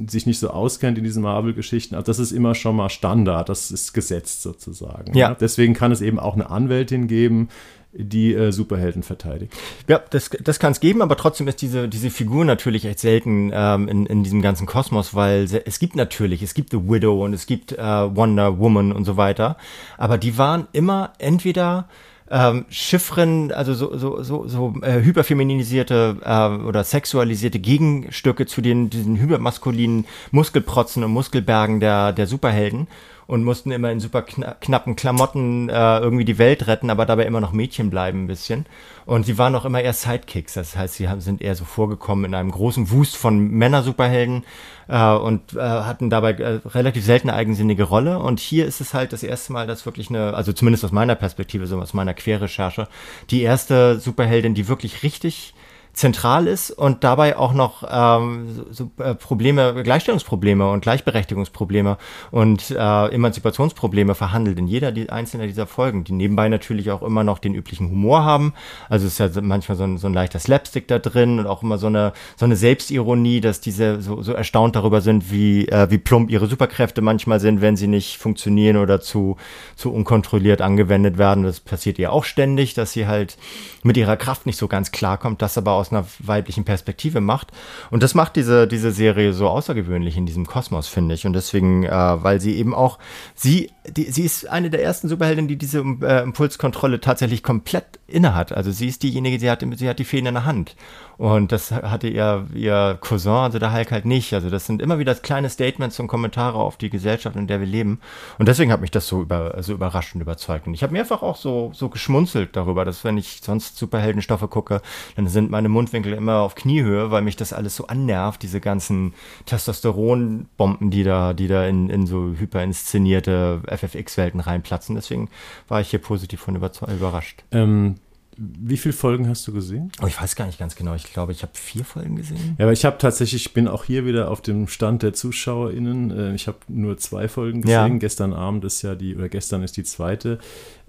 sich nicht so auskennt in diesen Marvel-Geschichten. Also das ist immer schon mal Standard, das ist gesetzt sozusagen. Ja. Deswegen kann es eben auch eine Anwältin geben, die äh, Superhelden verteidigt. Ja, das, das kann es geben, aber trotzdem ist diese, diese Figur natürlich echt selten ähm, in, in diesem ganzen Kosmos, weil es gibt natürlich, es gibt The Widow und es gibt äh, Wonder Woman und so weiter, aber die waren immer entweder ähm, Chiffren, also so, so, so, so äh, hyperfeminisierte äh, oder sexualisierte Gegenstücke zu den diesen hypermaskulinen Muskelprotzen und Muskelbergen der, der Superhelden und mussten immer in super kna knappen Klamotten äh, irgendwie die Welt retten, aber dabei immer noch Mädchen bleiben ein bisschen. Und sie waren auch immer eher Sidekicks, das heißt, sie haben, sind eher so vorgekommen in einem großen Wust von Männer-Superhelden äh, und äh, hatten dabei äh, relativ selten eine eigensinnige Rolle. Und hier ist es halt das erste Mal, dass wirklich eine, also zumindest aus meiner Perspektive, so aus meiner Querrecherche, die erste Superheldin, die wirklich richtig zentral ist und dabei auch noch ähm, so, äh, Probleme, Gleichstellungsprobleme und Gleichberechtigungsprobleme und äh, Emanzipationsprobleme verhandelt in jeder die, einzelner dieser Folgen, die nebenbei natürlich auch immer noch den üblichen Humor haben. Also es ist ja manchmal so ein, so ein leichter Slapstick da drin und auch immer so eine, so eine Selbstironie, dass diese so, so erstaunt darüber sind, wie, äh, wie plump ihre Superkräfte manchmal sind, wenn sie nicht funktionieren oder zu, zu unkontrolliert angewendet werden. Das passiert ihr auch ständig, dass sie halt mit ihrer Kraft nicht so ganz klarkommt, das aber aus einer weiblichen Perspektive macht. Und das macht diese, diese Serie so außergewöhnlich in diesem Kosmos, finde ich. Und deswegen, äh, weil sie eben auch, sie, die, sie ist eine der ersten Superheldinnen, die diese äh, Impulskontrolle tatsächlich komplett innehat. Also sie ist diejenige, sie hat, sie hat die Fäden in der Hand. Und das hatte ihr, ihr Cousin, also der Hulk halt nicht. Also das sind immer wieder kleine Statements und Kommentare auf die Gesellschaft, in der wir leben. Und deswegen hat mich das so, über, so überrascht und überzeugt. Und ich habe mehrfach auch so, so geschmunzelt darüber, dass wenn ich sonst Superheldenstoffe gucke, dann sind meine Mundwinkel immer auf Kniehöhe, weil mich das alles so annervt, diese ganzen Testosteronbomben, die da, die da in, in so hyperinszenierte FFX-Welten reinplatzen. Deswegen war ich hier positiv von überrascht. Ähm, wie viele Folgen hast du gesehen? Oh, ich weiß gar nicht ganz genau. Ich glaube, ich habe vier Folgen gesehen. Ja, aber ich habe tatsächlich, ich bin auch hier wieder auf dem Stand der ZuschauerInnen. Äh, ich habe nur zwei Folgen gesehen. Ja. Gestern Abend ist ja die, oder gestern ist die zweite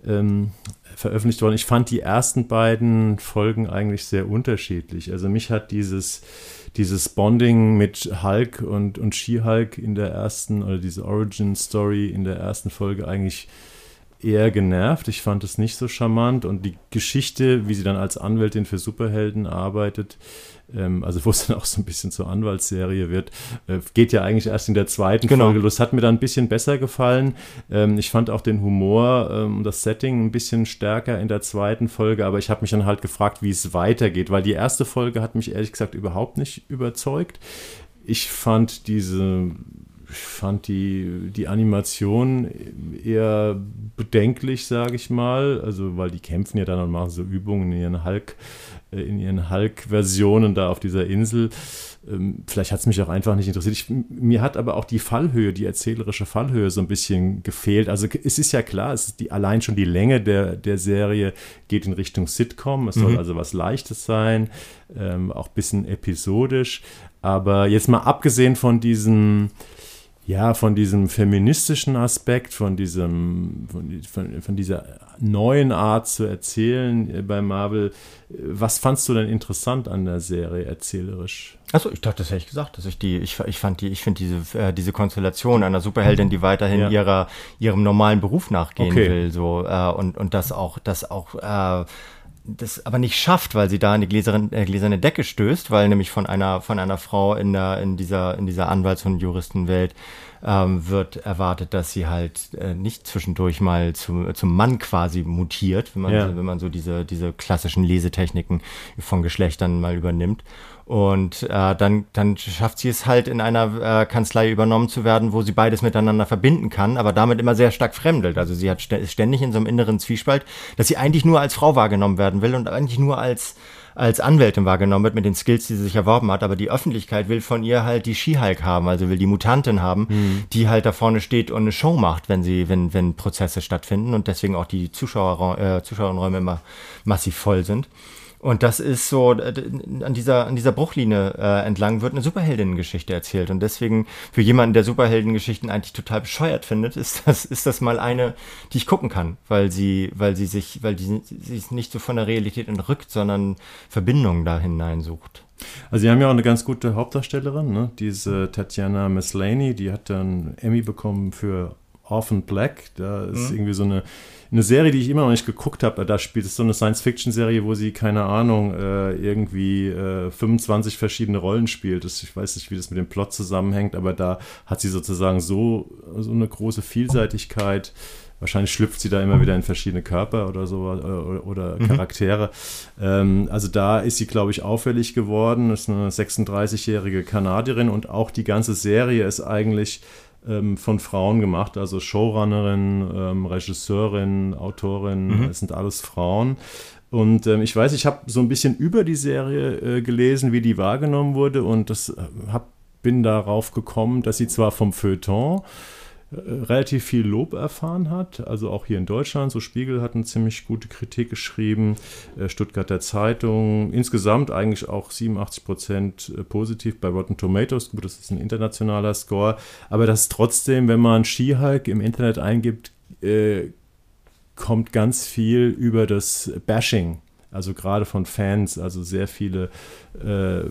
ähm, veröffentlicht worden. Ich fand die ersten beiden Folgen eigentlich sehr unterschiedlich. Also mich hat dieses, dieses Bonding mit Hulk und, und She-Hulk in der ersten, oder diese Origin-Story in der ersten Folge eigentlich eher genervt. Ich fand es nicht so charmant und die Geschichte, wie sie dann als Anwältin für Superhelden arbeitet, ähm, also wo es dann auch so ein bisschen zur Anwaltsserie wird, äh, geht ja eigentlich erst in der zweiten genau. Folge los. Hat mir dann ein bisschen besser gefallen. Ähm, ich fand auch den Humor und ähm, das Setting ein bisschen stärker in der zweiten Folge, aber ich habe mich dann halt gefragt, wie es weitergeht, weil die erste Folge hat mich ehrlich gesagt überhaupt nicht überzeugt. Ich fand diese ich fand die, die Animation eher bedenklich, sage ich mal. Also, weil die kämpfen ja dann und machen so Übungen in ihren Hulk, äh, in ihren Hulk-Versionen da auf dieser Insel. Ähm, vielleicht hat es mich auch einfach nicht interessiert. Ich, mir hat aber auch die Fallhöhe, die erzählerische Fallhöhe so ein bisschen gefehlt. Also es ist ja klar, es ist die, allein schon die Länge der, der Serie geht in Richtung Sitcom. Es soll mhm. also was Leichtes sein, ähm, auch ein bisschen episodisch. Aber jetzt mal abgesehen von diesen ja, von diesem feministischen Aspekt, von diesem, von, von, dieser neuen Art zu erzählen äh, bei Marvel. Äh, was fandst du denn interessant an der Serie erzählerisch? Achso, ich dachte, das hätte ich gesagt, dass ich die, ich, ich fand die, ich finde diese, äh, diese Konstellation einer Superheldin, die weiterhin ja. ihrer, ihrem normalen Beruf nachgehen okay. will, so, äh, und, und das auch, das auch, äh, das aber nicht schafft, weil sie da in die gläserne, äh, gläserne Decke stößt, weil nämlich von einer von einer Frau in der in dieser in dieser Anwalts- und Juristenwelt ähm, wird erwartet, dass sie halt äh, nicht zwischendurch mal zu, zum Mann quasi mutiert, wenn man, Ja. so, wenn man so diese, diese klassischen Lesetechniken von Geschlechtern mal übernimmt. Und äh, dann, dann schafft sie es halt in einer äh, Kanzlei übernommen zu werden, wo sie beides miteinander verbinden kann, aber damit immer sehr stark fremdelt. Also sie hat stä- ist ständig in so einem inneren Zwiespalt, dass sie eigentlich nur als Frau wahrgenommen werden will und eigentlich nur als als Anwältin wahrgenommen wird mit den Skills, die sie sich erworben hat, aber die Öffentlichkeit will von ihr halt die She-Hulk haben, also will die Mutantin haben, die halt da vorne steht und eine Show macht, wenn sie, wenn, wenn Prozesse stattfinden und deswegen auch die Zuschauer, äh, Zuschauerräume immer massiv voll sind. Und das ist so, an dieser, an dieser Bruchlinie äh, entlang wird eine Superheldinnengeschichte erzählt. Und deswegen, für jemanden, der Superheldengeschichten eigentlich total bescheuert findet, ist das, ist das mal eine, die ich gucken kann, weil sie, weil sie sich, weil die sich nicht so von der Realität entrückt, sondern Verbindungen da hineinsucht. Also sie haben ja auch eine ganz gute Hauptdarstellerin, ne? diese Tatjana Maslany, die hat dann Emmy bekommen für Orphan Black. Da ist irgendwie so eine, eine Serie, die ich immer noch nicht geguckt habe. Da spielt es so eine Science-Fiction-Serie, wo sie, keine Ahnung, äh, irgendwie äh, 25 verschiedene Rollen spielt. Das, ich weiß nicht, wie das mit dem Plot zusammenhängt, aber da hat sie sozusagen so, so eine große Vielseitigkeit. Wahrscheinlich schlüpft sie da immer wieder in verschiedene Körper oder so äh, oder, oder Charaktere. Ähm, also da ist sie, glaube ich, auffällig geworden. Ist eine 36-jährige Kanadierin und auch die ganze Serie ist eigentlich ähm, von Frauen gemacht. Also Showrunnerin, ähm, Regisseurin, Autorin, es sind alles Frauen. Und ähm, ich weiß, ich habe so ein bisschen über die Serie äh, gelesen, wie die wahrgenommen wurde und das äh, hab, bin darauf gekommen, dass sie zwar vom Feuilleton relativ viel Lob erfahren hat. Also auch hier in Deutschland. So Spiegel hat eine ziemlich gute Kritik geschrieben. Äh, Stuttgarter Zeitung. Insgesamt eigentlich auch 87 Prozent äh, positiv bei Rotten Tomatoes. Gut, das ist ein internationaler Score. Aber das trotzdem, wenn man Skihulk im Internet eingibt, äh, kommt ganz viel über das Bashing. Also gerade von Fans, also sehr viele äh,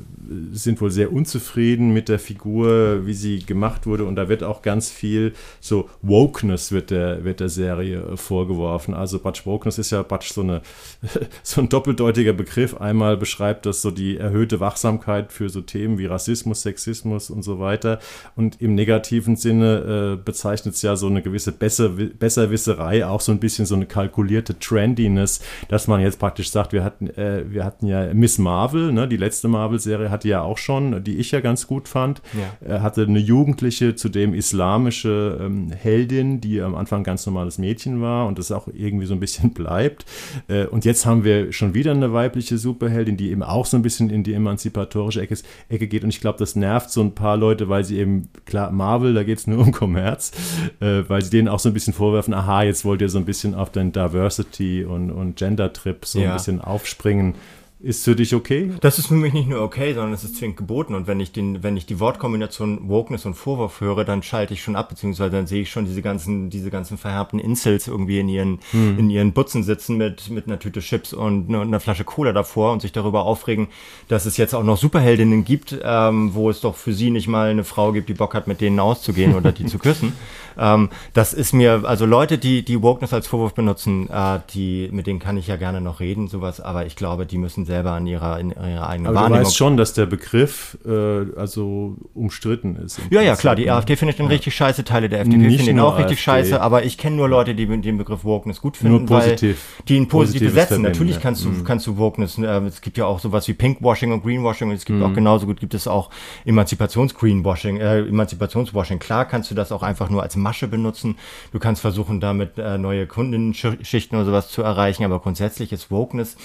sind wohl sehr unzufrieden mit der Figur, wie sie gemacht wurde. Und da wird auch ganz viel so Wokeness wird der, wird der Serie vorgeworfen. Also Batsch Wokeness ist ja Batsch so, eine, so ein doppeldeutiger Begriff. Einmal beschreibt das so die erhöhte Wachsamkeit für so Themen wie Rassismus, Sexismus und so weiter. Und im negativen Sinne äh, bezeichnet es ja so eine gewisse Besser, Besserwisserei, auch so ein bisschen so eine kalkulierte Trendiness, dass man jetzt praktisch sagt, wir hatten, äh, wir hatten ja Miss Marvel, ne, die letzte Marvel-Serie hatte ja auch schon, die ich ja ganz gut fand. Ja. Er hatte eine jugendliche, zudem islamische ähm, Heldin, die am Anfang ein ganz normales Mädchen war und das auch irgendwie so ein bisschen bleibt. Äh, und jetzt haben wir schon wieder eine weibliche Superheldin, die eben auch so ein bisschen in die emanzipatorische Ecke, Ecke geht. Und ich glaube, das nervt so ein paar Leute, weil sie eben, klar, Marvel, da geht es nur um Kommerz, äh, weil sie denen auch so ein bisschen vorwerfen, aha, jetzt wollt ihr so ein bisschen auf den Diversity und, und Gender-Trip so ein Ja. bisschen aufspringen. Ist für dich okay? Das ist für mich nicht nur okay, sondern es ist zwingend geboten. Und wenn ich den, wenn ich die Wortkombination Wokeness und Vorwurf höre, dann schalte ich schon ab, beziehungsweise dann sehe ich schon diese ganzen, diese ganzen verhärmten Incels irgendwie in ihren, in ihren Butzen sitzen mit, mit einer Tüte Chips und ne- einer Flasche Cola davor und sich darüber aufregen, dass es jetzt auch noch Superheldinnen gibt, ähm, wo es doch für sie nicht mal eine Frau gibt, die Bock hat, mit denen auszugehen oder die zu küssen. Ähm, das ist mir, also Leute, die, die Wokeness als Vorwurf benutzen, äh, die, mit denen kann ich ja gerne noch reden, sowas, aber ich glaube, die müssen selber an ihrer, in ihrer eigenen Aber du Wahrnehmung. weißt schon, dass der Begriff äh, also umstritten ist. Ja, ja, klar, die ne? AfD findet den richtig scheiße, Teile der FDP finden den nur auch richtig AfD. scheiße, aber ich kenne nur Leute, die den Begriff Wokeness gut finden, Nur positiv. weil die ihn positiv Positives besetzen. verbinden, Natürlich ja. kannst du, Mhm. kannst du Wokeness, äh, es gibt ja auch sowas wie Pinkwashing und Greenwashing und es gibt Mhm. auch genauso gut gibt es auch Emanzipations-Greenwashing, äh, Emanzipationswashing. Klar kannst du das auch einfach nur als Masche benutzen. Du kannst versuchen, damit äh, neue Kundenschichten oder sowas zu erreichen, aber grundsätzlich ist Wokeness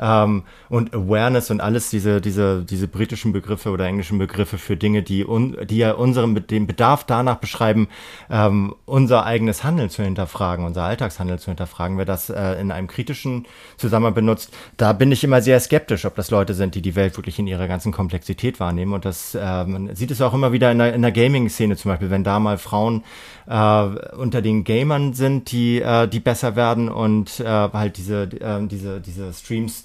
ähm, und Awareness und alles diese, diese, diese britischen Begriffe oder englischen Begriffe für Dinge, die, un, die ja unseren, den Bedarf danach beschreiben, ähm, unser eigenes Handeln zu hinterfragen, unser Alltagshandeln zu hinterfragen. Wer das äh, in einem kritischen Zusammenhang benutzt, da bin ich immer sehr skeptisch, ob das Leute sind, die die Welt wirklich in ihrer ganzen Komplexität wahrnehmen. Und das, äh, man sieht es auch immer wieder in der, in der Gaming-Szene zum Beispiel, wenn da mal Frauen äh, unter den Gamern sind, die, äh, die besser werden und äh, halt diese, äh, diese, diese Streams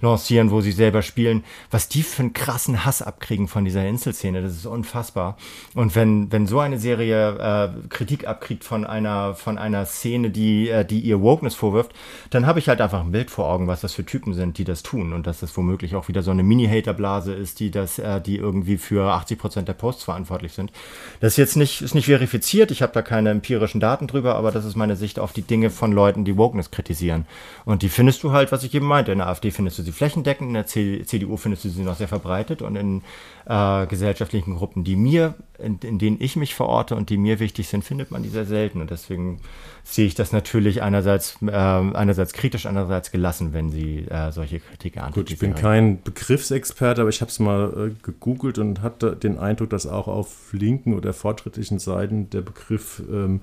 lancieren, wo sie selber spielen, was die für einen krassen Hass abkriegen von dieser Inselszene, das ist unfassbar. Und wenn, wenn so eine Serie äh, Kritik abkriegt von einer, von einer Szene, die, äh, die ihr Wokeness vorwirft, dann habe ich halt einfach ein Bild vor Augen, was das für Typen sind, die das tun und dass das womöglich auch wieder so eine Mini-Hater-Blase ist, die das, äh, die irgendwie für 80 Prozent der Posts verantwortlich sind. Das ist jetzt nicht, ist nicht verifiziert, ich habe da keine empirischen Daten drüber, aber das ist meine Sicht auf die Dinge von Leuten, die Wokeness kritisieren. Und die findest du halt, was ich eben meinte, in der AfD findest du sie flächendeckend, in der CDU findest du sie noch sehr verbreitet und in äh, gesellschaftlichen Gruppen, die mir, in, in, denen ich mich verorte und die mir wichtig sind, findet man die sehr selten. Und deswegen sehe ich das natürlich einerseits, äh, einerseits kritisch, andererseits gelassen, wenn sie äh, solche Kritik ernten. Gut, ich bin kein Begriffsexperte, aber ich habe es mal äh, gegoogelt und hatte den Eindruck, dass auch auf linken oder fortschrittlichen Seiten der Begriff ähm,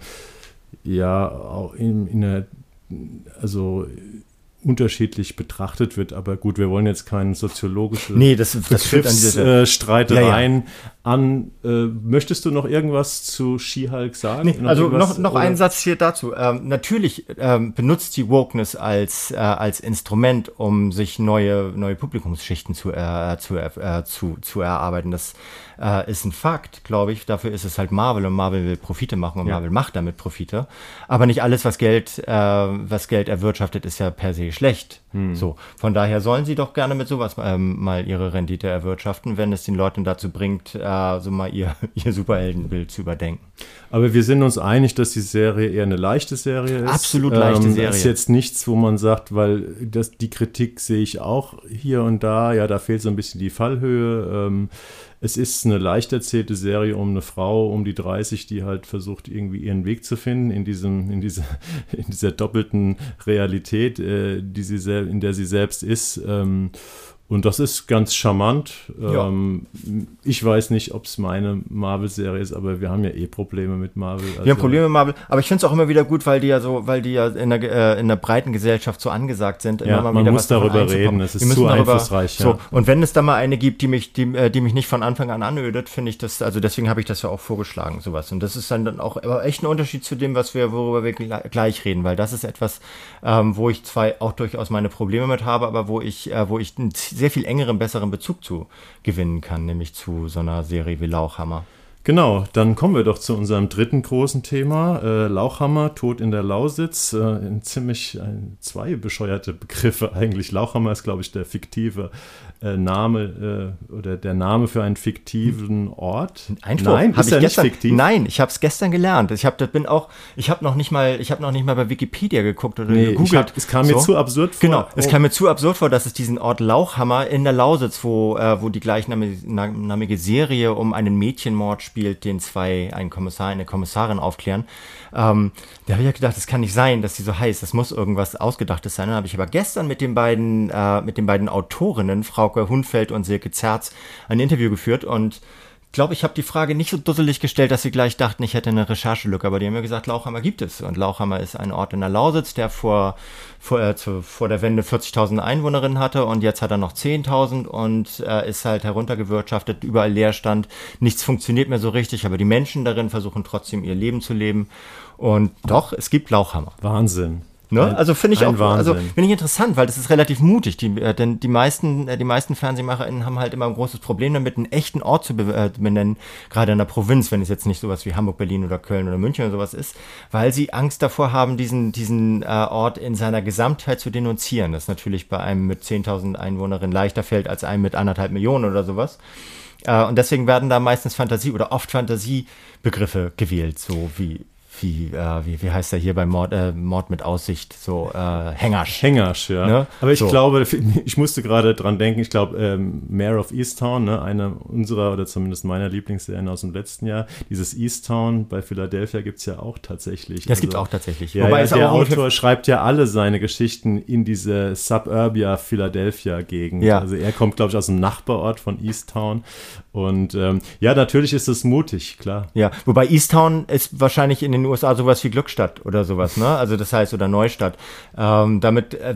ja auch in, in einer also unterschiedlich betrachtet wird. Aber gut, wir wollen jetzt keinen soziologischen nee, das, das Begriffsstreitereien ja, ja. An. Äh, möchtest du noch irgendwas zu She-Hulk sagen? Nee, also noch, noch einen Satz hier dazu. Ähm, natürlich ähm, benutzt die Wokeness als, äh, als Instrument, um sich neue, neue Publikumsschichten zu, äh, zu, äh, zu, zu erarbeiten. Das äh, ist ein Fakt, glaube ich. Dafür ist es halt Marvel und Marvel will Profite machen und ja. Marvel macht damit Profite. Aber nicht alles, was Geld, äh, was Geld erwirtschaftet, ist ja per se schlecht. Hm. So, von daher sollen sie doch gerne mit sowas ähm, mal ihre Rendite erwirtschaften, wenn es den Leuten dazu bringt, äh, so mal ihr, ihr Superheldenbild zu überdenken. Aber wir sind uns einig, dass die Serie eher eine leichte Serie ist. Absolut leichte ähm, Serie. Das ist jetzt nichts, wo man sagt, weil das, die Kritik sehe ich auch hier und da, ja, da fehlt so ein bisschen die Fallhöhe. Ähm, es ist eine leicht erzählte Serie um eine Frau um die 30, die halt versucht, irgendwie ihren Weg zu finden in, diesem, in, dieser, in dieser doppelten Realität, äh, die sie in der sie selbst ist. Ähm, und das ist ganz charmant. Ja. Ähm, ich weiß nicht, ob es meine Marvel-Serie ist, aber wir haben ja eh Probleme mit Marvel. Also wir haben Probleme mit Marvel, aber ich finde es auch immer wieder gut, weil die ja so, weil die ja in der, äh, in der breiten Gesellschaft so angesagt sind. Ja, man muss darüber reden, es ist zu darüber, einflussreich. Ja. So, und wenn es da mal eine gibt, die mich, die, äh, die mich nicht von Anfang an anödet, finde ich das, also deswegen habe ich das ja auch vorgeschlagen, sowas. Und das ist dann, dann auch aber echt ein Unterschied zu dem, was wir, worüber wir gleich reden, weil das ist etwas, ähm, wo ich zwar auch durchaus meine Probleme mit habe, aber wo ich, äh, wo ich ein sehr viel engeren, besseren Bezug zu gewinnen kann, nämlich zu so einer Serie wie Lauchhammer. Genau, dann kommen wir doch zu unserem dritten großen Thema. Äh, Lauchhammer, Tod in der Lausitz. Äh, ziemlich ein, zwei bescheuerte Begriffe eigentlich. Lauchhammer ist, glaube ich, der fiktive äh, Name äh, oder der Name für einen fiktiven Ort. Einspruch. Nein, hab ist ich gestern, nicht fiktiv? Nein, ich habe es gestern gelernt. Ich habe bin auch, ich habe noch nicht mal, ich habe noch nicht mal bei Wikipedia geguckt oder nee, gegoogelt. Hab, es kam so. mir zu absurd vor. Genau, oh. es kam mir zu absurd vor, dass es diesen Ort Lauchhammer in der Lausitz, wo, äh, wo die gleichnamige Serie um einen Mädchenmord spielt, den zwei, ein Kommissar, eine Kommissarin aufklären. Ähm, da habe ich ja gedacht, das kann nicht sein, dass die so heißt. Das muss irgendwas Ausgedachtes sein. Dann habe ich aber gestern mit den beiden, äh, mit den beiden Autorinnen, Frauke Hunfeld und Silke Zerz, ein Interview geführt und glaube, ich habe die Frage nicht so dusselig gestellt, dass sie gleich dachten, ich hätte eine Recherchelücke, aber die haben mir gesagt, Lauchhammer gibt es. Und Lauchhammer ist ein Ort in der Lausitz, der vor, vor, äh, zu, vor der Wende 40.000 Einwohnerinnen hatte und jetzt hat er noch 10.000 und äh, ist halt heruntergewirtschaftet, überall Leerstand, nichts funktioniert mehr so richtig, aber die Menschen darin versuchen trotzdem ihr Leben zu leben. Und doch, es gibt Lauchhammer. Wahnsinn. Ne? Also finde ich auch, also finde ich interessant, weil das ist relativ mutig. Die, äh, denn die meisten, äh, die meisten FernsehmacherInnen haben halt immer ein großes Problem damit, einen echten Ort zu äh, benennen, gerade in der Provinz, wenn es jetzt nicht sowas wie Hamburg, Berlin oder Köln oder München oder sowas ist, weil sie Angst davor haben, diesen, diesen äh, Ort in seiner Gesamtheit zu denunzieren. Das natürlich bei einem mit 10.000 Einwohnerinnen leichter fällt als einem mit anderthalb Millionen oder sowas. Äh, und deswegen werden da meistens Fantasie oder oft Fantasiebegriffe gewählt, so wie wie, äh, wie, wie heißt der hier bei Mord, äh, Mord mit Aussicht, so äh, Hängersch. Hängersch, ja. Ne? Aber ich so. glaube, ich musste gerade dran denken, ich glaube, ähm, Mayor of Easttown, ne, eine unserer oder zumindest meiner Lieblingsserien aus dem letzten Jahr, dieses Easttown bei Philadelphia gibt es ja auch tatsächlich. Das also, gibt es auch tatsächlich. Ja, Wobei ja, der Autor schreibt ja alle seine Geschichten in diese Suburbia Philadelphia-Gegend. Ja. Also er kommt, glaube ich, aus dem Nachbarort von Easttown und ähm, ja, natürlich ist es mutig, klar. Ja, wobei Easttown ist wahrscheinlich in den USA sowas wie Glückstadt oder sowas, ne? Also das heißt, oder Neustadt. Ähm, damit äh,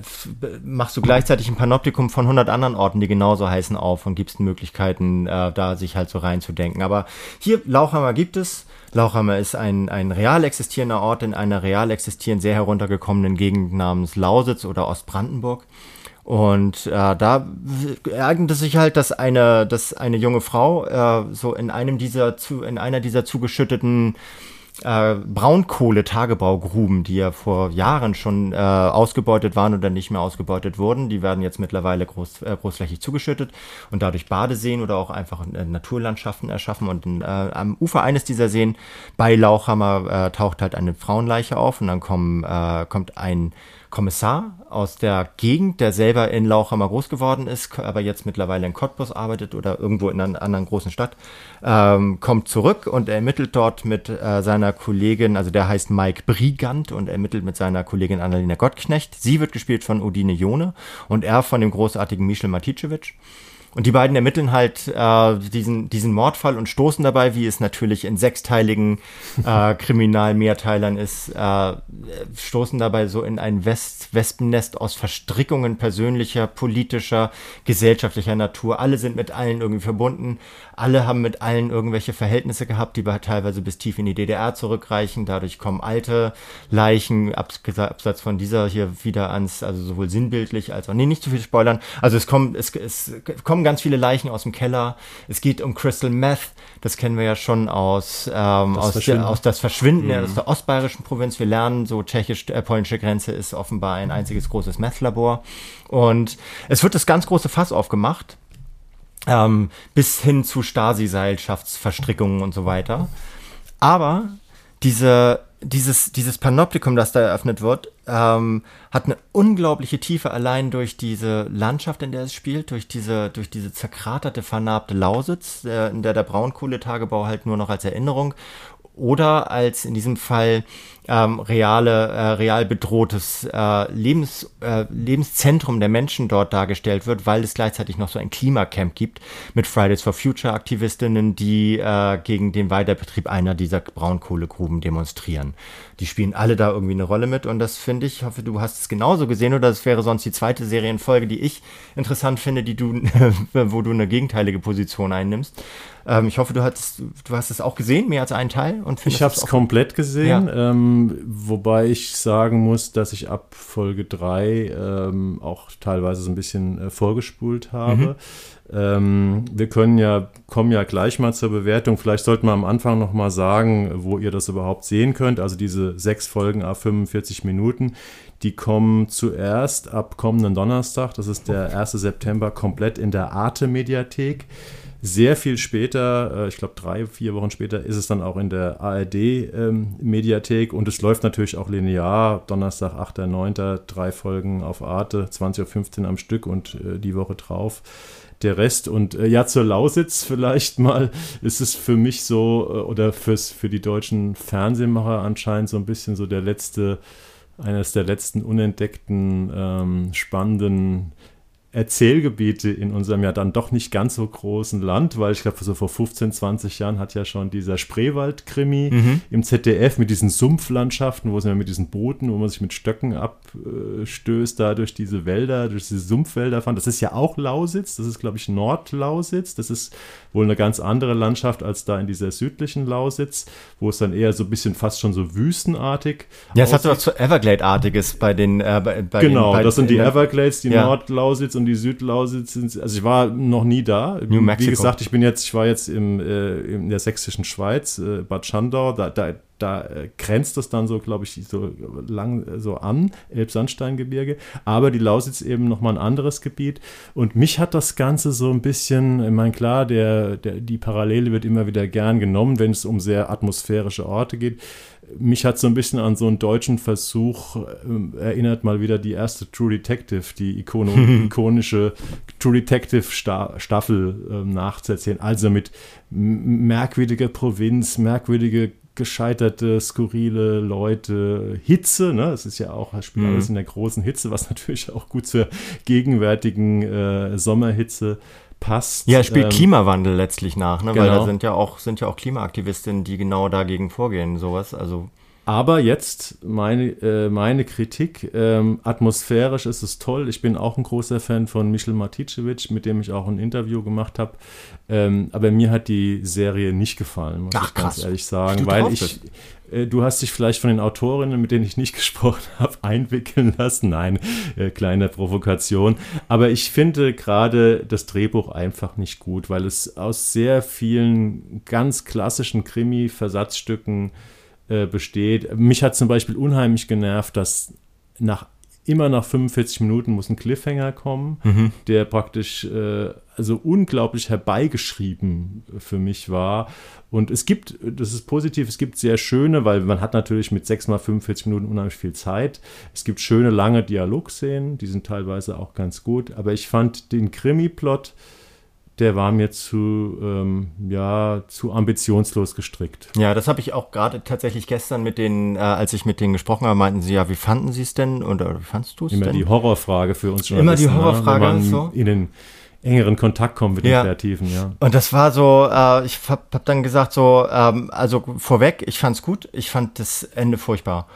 machst du gleichzeitig ein Panoptikum von 100 anderen Orten, die genauso heißen, auf und gibst Möglichkeiten, äh, da sich halt so reinzudenken. Aber hier, Lauchhammer gibt es. Lauchhammer ist ein, ein real existierender Ort in einer real existierenden, sehr heruntergekommenen Gegend namens Lausitz oder Ostbrandenburg. Und äh, da ereignete sich halt, dass eine, dass eine junge Frau äh, so in einem dieser zu, in einer dieser zugeschütteten äh, Braunkohle-Tagebaugruben, die ja vor Jahren schon äh, ausgebeutet waren oder nicht mehr ausgebeutet wurden, die werden jetzt mittlerweile groß, äh, großflächig zugeschüttet und dadurch Badeseen oder auch einfach äh, Naturlandschaften erschaffen. Und äh, am Ufer eines dieser Seen bei Lauchhammer äh, taucht halt eine Frauenleiche auf und dann kommen, äh, kommt ein Kommissar aus der Gegend, der selber in Lauchhammer groß geworden ist, aber jetzt mittlerweile in Cottbus arbeitet oder irgendwo in einer anderen großen Stadt, ähm, kommt zurück und ermittelt dort mit äh, seiner Kollegin, also der heißt Mike Brigant und ermittelt mit seiner Kollegin Annalena Gottknecht. Sie wird gespielt von Odine Jone und er von dem großartigen Michel Maticevic. Und die beiden ermitteln halt äh, diesen, diesen Mordfall und stoßen dabei, wie es natürlich in sechsteiligen äh, Kriminalmehrteilern ist, äh, stoßen dabei so in ein West Wespennest aus Verstrickungen persönlicher, politischer, gesellschaftlicher Natur. Alle sind mit allen irgendwie verbunden. Alle haben mit allen irgendwelche Verhältnisse gehabt, die teilweise bis tief in die DDR zurückreichen. Dadurch kommen alte Leichen, abseits von dieser hier wieder ans, also sowohl sinnbildlich als auch, nee, nicht zu viel spoilern. Also es kommen, es, es kommen ganz viele Leichen aus dem Keller. Es geht um Crystal Meth. Das kennen wir ja schon aus, ähm, aus, der, aus das Verschwinden mhm. aus der ostbayerischen Provinz. Wir lernen, so tschechisch-polnische äh, Grenze ist offenbar ein einziges großes Meth-Labor. Und es wird das ganz große Fass aufgemacht. Ähm, bis hin zu Stasi-Seilschaftsverstrickungen und so weiter. Aber diese dieses, dieses Panoptikum, das da eröffnet wird, ähm, hat eine unglaubliche Tiefe allein durch diese Landschaft, in der es spielt, durch diese, durch diese zerkraterte, vernarbte Lausitz, äh, in der der Braunkohletagebau halt nur noch als Erinnerung oder als in diesem Fall ähm, reale, äh, real bedrohtes äh, Lebens, äh, Lebenszentrum der Menschen dort dargestellt wird, weil es gleichzeitig noch so ein Klimacamp gibt mit Fridays for Future Aktivistinnen, die äh, gegen den Weiterbetrieb einer dieser Braunkohlegruben demonstrieren. Die spielen alle da irgendwie eine Rolle mit und das finde ich, hoffe du hast es genauso gesehen oder das wäre sonst die zweite Serienfolge, die ich interessant finde, die du, wo du eine gegenteilige Position einnimmst. Ähm, ich hoffe, du hast, du hast es auch gesehen, mehr als einen Teil. Und ich habe es komplett gesehen, ja. ähm, wobei ich sagen muss, dass ich ab Folge 3 ähm, auch teilweise so ein bisschen äh, vorgespult habe. Mhm. Ähm, wir können ja, kommen ja gleich mal zur Bewertung. Vielleicht sollten wir am Anfang noch mal sagen, wo ihr das überhaupt sehen könnt. Also diese sechs Folgen a 45 Minuten, die kommen zuerst ab kommenden Donnerstag, das ist der 1. September, komplett in der Arte-Mediathek. Sehr viel später, äh, ich glaube drei, vier Wochen später, ist es dann auch in der ARD-Mediathek ähm, und es läuft natürlich auch linear. Donnerstag, 8.9., drei Folgen auf Arte, 20.15 Uhr am Stück und äh, die Woche drauf der Rest. Und äh, ja, zur Lausitz vielleicht mal, ist es für mich so, äh, oder fürs, für die deutschen Fernsehmacher anscheinend so ein bisschen so der letzte, eines der letzten unentdeckten, ähm, spannenden Erzählgebiete in unserem ja dann doch nicht ganz so großen Land, weil ich glaube, so vor 15, 20 Jahren hat ja schon dieser Spreewald-Krimi mhm. im ZDF mit diesen Sumpflandschaften, wo es ja mit diesen Booten, wo man sich mit Stöcken abstößt, da durch diese Wälder, durch diese Sumpfwälder fahren. Das ist ja auch Lausitz, das ist, glaube ich, Nordlausitz. Das ist wohl eine ganz andere Landschaft als da in dieser südlichen Lausitz, wo es dann eher so ein bisschen fast schon so wüstenartig Ja, es hat so was Everglade-artiges bei den äh, bei, bei Genau, den, bei, das sind die Everglades, die ja. Nordlausitz und und die Südlausitz sind, also ich war noch nie da. New Mexico. Wie gesagt, ich bin jetzt, ich war jetzt im, äh, in der sächsischen Schweiz, äh, Bad Schandau, da, da, da äh, grenzt das dann so, glaube ich, so lang so an, Elbsandsteingebirge. Aber die Lausitz eben nochmal ein anderes Gebiet. Und mich hat das Ganze so ein bisschen, ich meine, klar, der, der, die Parallele wird immer wieder gern genommen, wenn es um sehr atmosphärische Orte geht mich hat so ein bisschen an so einen deutschen Versuch äh, erinnert, mal wieder die erste True Detective, die Ikone, ikonische True Detective Sta Staffel äh, nachzuerzählen. Also mit merkwürdiger Provinz, merkwürdige gescheiterte, skurrile Leute, Hitze, ne? Es ist ja auch, das spielt mhm. alles in der großen Hitze, was natürlich auch gut zur gegenwärtigen äh, Sommerhitze passt. Ja, spielt ähm, Klimawandel letztlich nach, ne? Genau. weil da genau. sind ja auch sind ja auch Klimaaktivistinnen, die genau dagegen vorgehen, sowas. Also Aber jetzt meine, äh, meine Kritik. Ähm, atmosphärisch ist es toll. Ich bin auch ein großer Fan von Michel Maticevic, mit dem ich auch ein Interview gemacht habe. Ähm, aber mir hat die Serie nicht gefallen, muss Ach, ich ganz krass. ehrlich sagen. Weil ich. Äh, du hast dich vielleicht von den Autorinnen, mit denen ich nicht gesprochen habe, einwickeln lassen. Nein, äh, kleine Provokation. Aber ich finde gerade das Drehbuch einfach nicht gut, weil es aus sehr vielen ganz klassischen Krimi-Versatzstücken äh, besteht. Mich hat zum Beispiel unheimlich genervt, dass nach immer nach 45 Minuten muss ein Cliffhanger kommen, der praktisch äh, also unglaublich herbeigeschrieben für mich war. Und es gibt, das ist positiv, es gibt sehr schöne, weil man hat natürlich mit 6 mal 45 Minuten unheimlich viel Zeit. Es gibt schöne, lange Dialogszenen, die sind teilweise auch ganz gut. Aber ich fand den Krimi-Plot, der war mir zu, ähm, ja, zu ambitionslos gestrickt. Ja, das habe ich auch gerade tatsächlich gestern mit denen, äh, als ich mit denen gesprochen habe, meinten sie ja, wie fanden sie es denn oder wie fandst du es Immer denn? die Horrorfrage für uns Immer die ne? Horrorfrage, wenn man so. in den engeren Kontakt kommt mit Ja. den Kreativen, ja. Und das war so, äh, ich hab, hab dann gesagt so, ähm, also vorweg, ich fand's gut, ich fand das Ende furchtbar.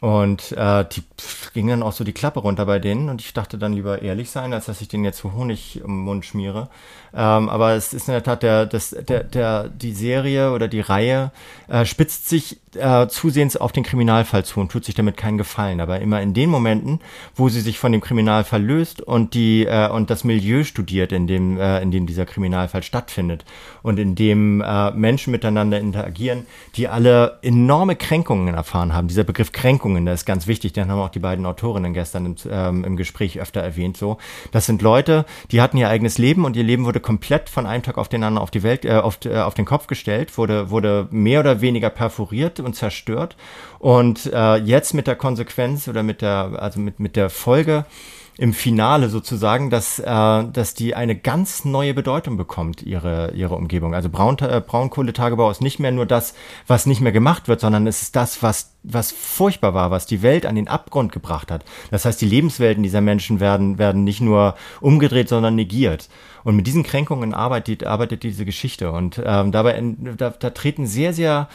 Und äh, die pff, ging dann auch so die Klappe runter bei denen und ich dachte dann lieber ehrlich sein, als dass ich denen jetzt so Honig im Mund schmiere. Ähm, aber es ist in der Tat der, das, der, der, die Serie oder die Reihe äh, spitzt sich äh, zusehends auf den Kriminalfall zu und tut sich damit keinen Gefallen. Aber immer in den Momenten, wo sie sich von dem Kriminalfall löst und die äh, und das Milieu studiert, in dem, äh, in dem dieser Kriminalfall stattfindet und in dem äh, Menschen miteinander interagieren, die alle enorme Kränkungen erfahren haben. Dieser Begriff Kränkungen, der ist ganz wichtig, den haben auch die beiden Autorinnen gestern im, ähm, im Gespräch öfter erwähnt. So, das sind Leute, die hatten ihr eigenes Leben und ihr Leben wurde komplett von einem Tag auf den anderen auf die Welt, äh, auf, äh, auf den Kopf gestellt, wurde, wurde mehr oder weniger perforiert und zerstört. Und äh, jetzt mit der Konsequenz oder mit der, also mit, mit der Folge im Finale sozusagen, dass, äh, dass die eine ganz neue Bedeutung bekommt, ihre, ihre Umgebung. Also Braun, äh, Braunkohletagebau ist nicht mehr nur das, was nicht mehr gemacht wird, sondern es ist das, was, was furchtbar war, was die Welt an den Abgrund gebracht hat. Das heißt, die Lebenswelten dieser Menschen werden, werden nicht nur umgedreht, sondern negiert. Und mit diesen Kränkungen arbeitet, arbeitet diese Geschichte. Und ähm, dabei da, da treten sehr, sehr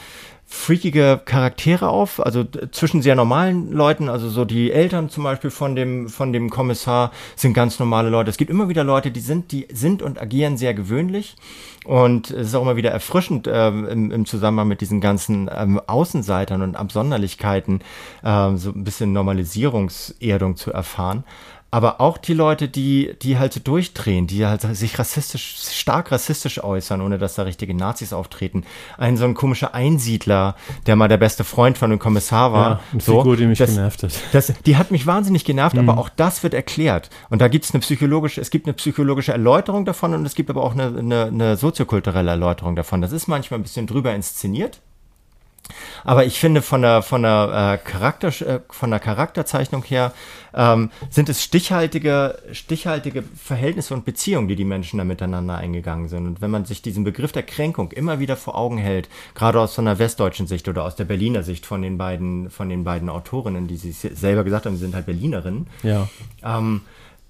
freakige Charaktere auf, also zwischen sehr normalen Leuten, also so die Eltern zum Beispiel von dem, von dem Kommissar sind ganz normale Leute. Es gibt immer wieder Leute, die sind, die sind und agieren sehr gewöhnlich. Und es ist auch immer wieder erfrischend ähm, im, im Zusammenhang mit diesen ganzen ähm, Außenseitern und Absonderlichkeiten ähm, so ein bisschen Normalisierungserdung zu erfahren. Aber auch die Leute, die, die halt so durchdrehen, die halt sich rassistisch, stark rassistisch äußern, ohne dass da richtige Nazis auftreten. Ein so ein komischer Einsiedler, der mal der beste Freund von dem Kommissar war. Ja, eine so, Figur, die mich das, genervt hat. das, die hat mich wahnsinnig genervt, Mhm. aber auch das wird erklärt. Und da gibt es eine psychologische, es gibt eine psychologische Erläuterung davon und es gibt aber auch eine, eine, eine soziokulturelle Erläuterung davon. Das ist manchmal ein bisschen drüber inszeniert. Aber ich finde von der von der äh, Charakter äh, von der Charakterzeichnung her ähm, sind es stichhaltige stichhaltige Verhältnisse und Beziehungen, die die Menschen da miteinander eingegangen sind. Und wenn man sich diesen Begriff der Kränkung immer wieder vor Augen hält, gerade aus so einer westdeutschen Sicht oder aus der Berliner Sicht von den beiden von den beiden Autorinnen, die sie selber gesagt haben, sie sind halt Berlinerinnen. Ja. Ähm,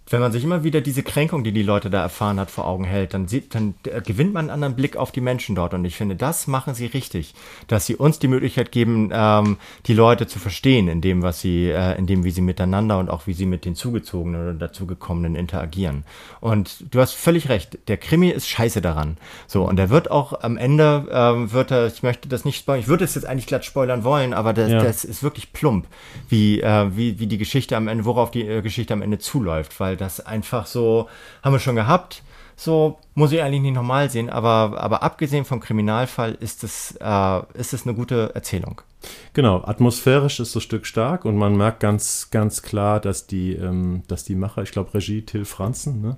wenn man sich immer wieder diese Kränkung, die die Leute da erfahren hat, vor Augen hält, dann, sieht, dann äh, gewinnt man einen anderen Blick auf die Menschen dort. Und ich finde, das machen sie richtig, dass sie uns die Möglichkeit geben, ähm, die Leute zu verstehen, in dem, was sie, äh, in dem, wie sie miteinander und auch wie sie mit den Zugezogenen oder dazugekommenen interagieren. Und du hast völlig recht, der Krimi ist scheiße daran. So, und er wird auch am Ende, ähm, wird er, ich möchte das nicht spoilern, ich würde es jetzt eigentlich glatt spoilern wollen, aber das, Ja. das ist wirklich plump, wie, äh, wie, wie die Geschichte am Ende, worauf die äh, Geschichte am Ende zuläuft, weil das einfach so, haben wir schon gehabt, so muss ich eigentlich nicht normal sehen, aber, aber abgesehen vom Kriminalfall ist es, äh, ist es eine gute Erzählung. Genau, atmosphärisch ist das Stück stark und man merkt ganz, ganz klar, dass die, ähm, dass die Macher, ich glaube Regie Till Franzen, ne?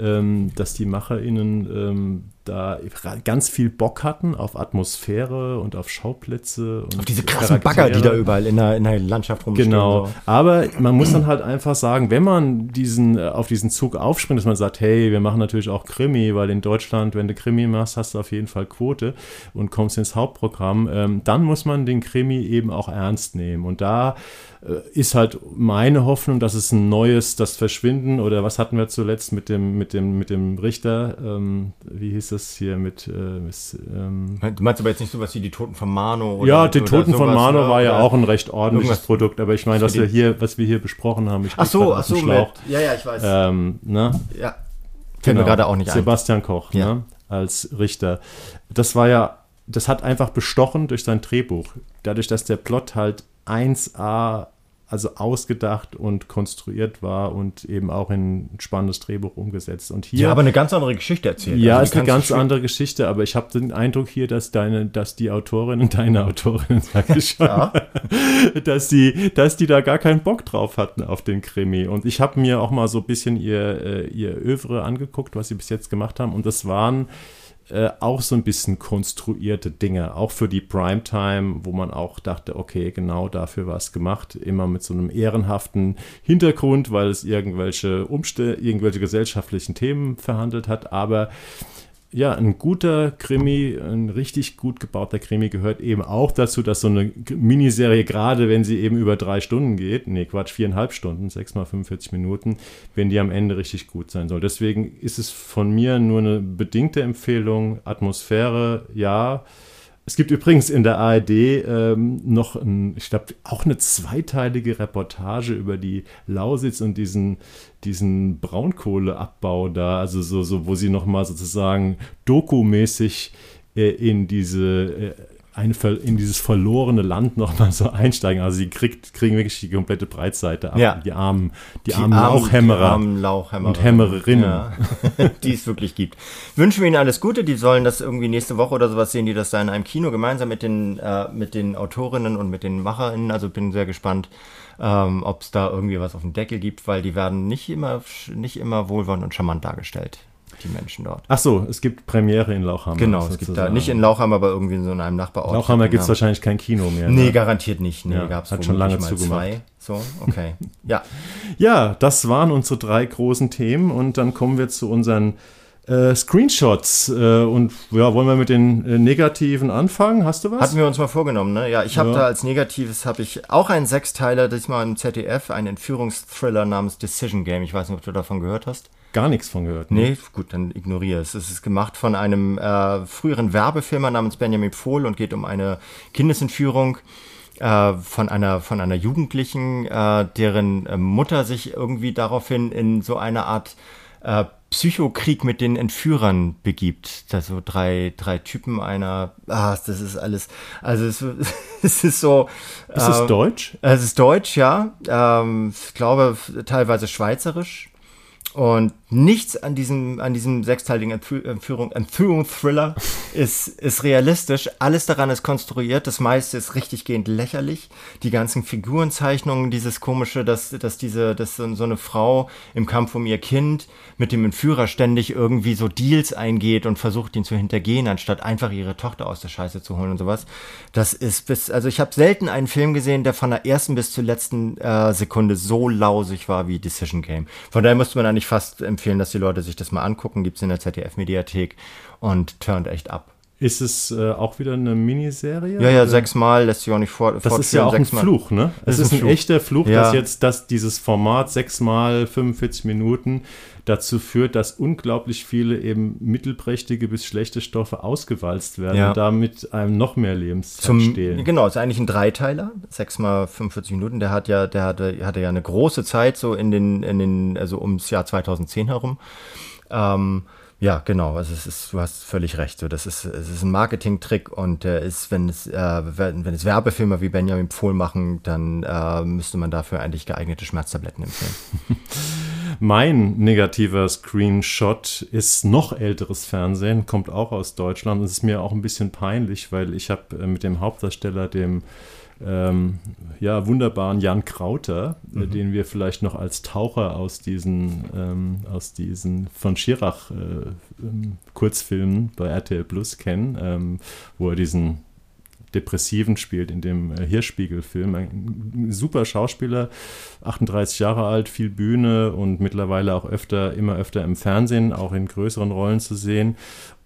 ähm, dass die MacherInnen ähm, da ganz viel Bock hatten auf Atmosphäre und auf Schauplätze. Und Auf diese krassen Bagger, die da Charaktere. überall in der, in der Landschaft rumstehen. Genau. So. Aber man muss dann halt einfach sagen, wenn man diesen, äh, auf diesen Zug aufspringt, dass man sagt, hey, wir machen natürlich auch Krimi, weil in Deutschland, wenn du Krimi machst, hast du auf jeden Fall Quote und kommst ins Hauptprogramm. Ähm, dann muss man den Krimi eben auch ernst nehmen. Und da ist halt meine Hoffnung, dass es ein neues, das Verschwinden oder was hatten wir zuletzt mit dem, mit dem, mit dem Richter, ähm, wie hieß das hier mit, äh, mit ähm, Du meinst aber jetzt nicht sowas wie die Toten von Mano oder Ja, die Toten von Mano oder, war ja auch ein recht ordentliches Produkt, aber ich meine, was wir hier, was wir hier besprochen haben, ich ach so, ach so, Schlauch. Mit, ja, ja, ich weiß. Ähm, ne? Ja. Fällt genau. mir gerade auch nicht Sebastian ein. Koch, ja. ne? als Richter. Das war ja, das hat einfach bestochen durch sein Drehbuch. Dadurch, dass der Plot halt 1A also ausgedacht und konstruiert war und eben auch in ein spannendes Drehbuch umgesetzt. Und hier, ja, aber eine ganz andere Geschichte erzählt. Ja, also ist eine ganz andere Geschichte, aber ich habe den Eindruck hier, dass deine, dass die Autorin, deine Autorin, sag ich schon, ja. dass die, dass die da gar keinen Bock drauf hatten auf den Krimi. Und ich habe mir auch mal so ein bisschen ihr, äh, ihr Övre angeguckt, was sie bis jetzt gemacht haben. Und das waren äh, auch so ein bisschen konstruierte Dinge, auch für die Primetime, wo man auch dachte, okay, genau dafür war es gemacht, immer mit so einem ehrenhaften Hintergrund, weil es irgendwelche Umstände, irgendwelche gesellschaftlichen Themen verhandelt hat, aber ja, ein guter Krimi, ein richtig gut gebauter Krimi gehört eben auch dazu, dass so eine Miniserie, gerade wenn sie eben über drei Stunden geht, nee, Quatsch, viereinhalb Stunden, sechs mal 45 Minuten, wenn die am Ende richtig gut sein soll. Deswegen ist es von mir nur eine bedingte Empfehlung. Atmosphäre, ja, es gibt übrigens in der ARD ähm, noch, ein, ich glaube, auch eine zweiteilige Reportage über die Lausitz und diesen, diesen Braunkohleabbau da, also so, so wo sie nochmal sozusagen dokumäßig äh, in diese äh, eine, in dieses verlorene Land nochmal so einsteigen. Also sie kriegt, kriegen wirklich die komplette Breitseite ab. Ja. Die armen, die, die armen Lauchhämmerer. Die armen Lauchhämmerer. Und Hämmererinnen. Ja. die es wirklich gibt. Wünschen wir ihnen alles Gute. Die sollen das irgendwie nächste Woche oder sowas sehen, die das da in einem Kino gemeinsam mit den, äh, mit den Autorinnen und mit den Macherinnen. Also bin sehr gespannt, ähm, ob es da irgendwie was auf dem Deckel gibt, weil die werden nicht immer, nicht immer wohlwollend und charmant dargestellt die Menschen dort. Ach so, es gibt Premiere in Lauchhammer. Genau, sozusagen. es gibt da nicht in Lauchhammer, aber irgendwie in so einem Nachbarort. Lauchhammer gibt es wahrscheinlich kein Kino mehr. Nee, ne? garantiert nicht. Nee, ja, gab es hat schon lange zugemacht. Zwei. So, okay. Ja. ja, das waren unsere drei großen Themen und dann kommen wir zu unseren äh, Screenshots. Äh, und ja, wollen wir mit den äh, Negativen anfangen? Hast du was? Hatten wir uns mal vorgenommen, ne? Ja, ich habe ja. da als Negatives habe ich auch einen Sechsteiler, diesmal im ZDF, einen Entführungsthriller namens Decision Game. Ich weiß nicht, ob du davon gehört hast gar nichts von gehört. Ne? Nee, gut, dann ignoriere es. Es ist gemacht von einem äh, früheren Werbefilmer namens Benjamin Pfohl und geht um eine Kindesentführung äh, von einer von einer Jugendlichen, äh, deren äh, Mutter sich irgendwie daraufhin in so eine Art äh, Psychokrieg mit den Entführern begibt. Also drei, drei Typen einer, ah, das ist alles, also es, es ist so. Ist es ähm, deutsch? Es ist deutsch, ja. Ähm, ich glaube teilweise schweizerisch. Und nichts an diesem, an diesem sechsteiligen Entführung, Entführungsthriller ist, ist realistisch. Alles daran ist konstruiert. Das meiste ist richtiggehend lächerlich. Die ganzen Figurenzeichnungen, dieses komische, dass, dass diese, dass so eine Frau im Kampf um ihr Kind mit dem Entführer ständig irgendwie so Deals eingeht und versucht, ihn zu hintergehen, anstatt einfach ihre Tochter aus der Scheiße zu holen und sowas. Das ist bis, also ich habe selten einen Film gesehen, der von der ersten bis zur letzten äh, Sekunde so lausig war wie Decision Game. Von daher musste man eigentlich fast empfehlen, dass die Leute sich das mal angucken. Gibt es in der ZDF-Mediathek und turnt echt ab. Ist es äh, auch wieder eine Miniserie? Ja, ja, sechsmal lässt sich auch nicht vor. Das ist ja auch ein Fluch, ne? Es ist, ist ein, Fluch. echter Fluch, ja. dass jetzt dass dieses Format sechsmal 45 Minuten dazu führt, dass unglaublich viele eben mittelprächtige bis schlechte Stoffe ausgewalzt werden ja. und damit einem noch mehr Lebenszeit Zum, stehlen. Genau, ist eigentlich ein Dreiteiler, sechsmal 45 Minuten. Der hat ja, der hatte, hatte ja eine große Zeit so in den, in den, also ums Jahr 2010 herum. Ähm, ja, genau. Also es ist, du hast völlig recht. So, das ist, es ist ein Marketing-Trick und äh, ist, wenn es, äh, wenn es Werbefilme wie Benjamin Pfohl machen, dann äh, müsste man dafür eigentlich geeignete Schmerztabletten empfehlen. mein negativer Screenshot ist noch älteres Fernsehen, kommt auch aus Deutschland. Es ist mir auch ein bisschen peinlich, weil ich habe äh, mit dem Hauptdarsteller, dem ähm, ja, wunderbaren Jan Krauter, äh, mhm. den wir vielleicht noch als Taucher aus diesen, ähm, aus diesen von Schirach äh, ähm, Kurzfilmen bei RTL Plus kennen, ähm, wo er diesen Depressiven spielt in dem äh, Hirschspiegel-Film. Ein super Schauspieler, 38 Jahre alt, viel Bühne und mittlerweile auch öfter, immer öfter im Fernsehen, auch in größeren Rollen zu sehen.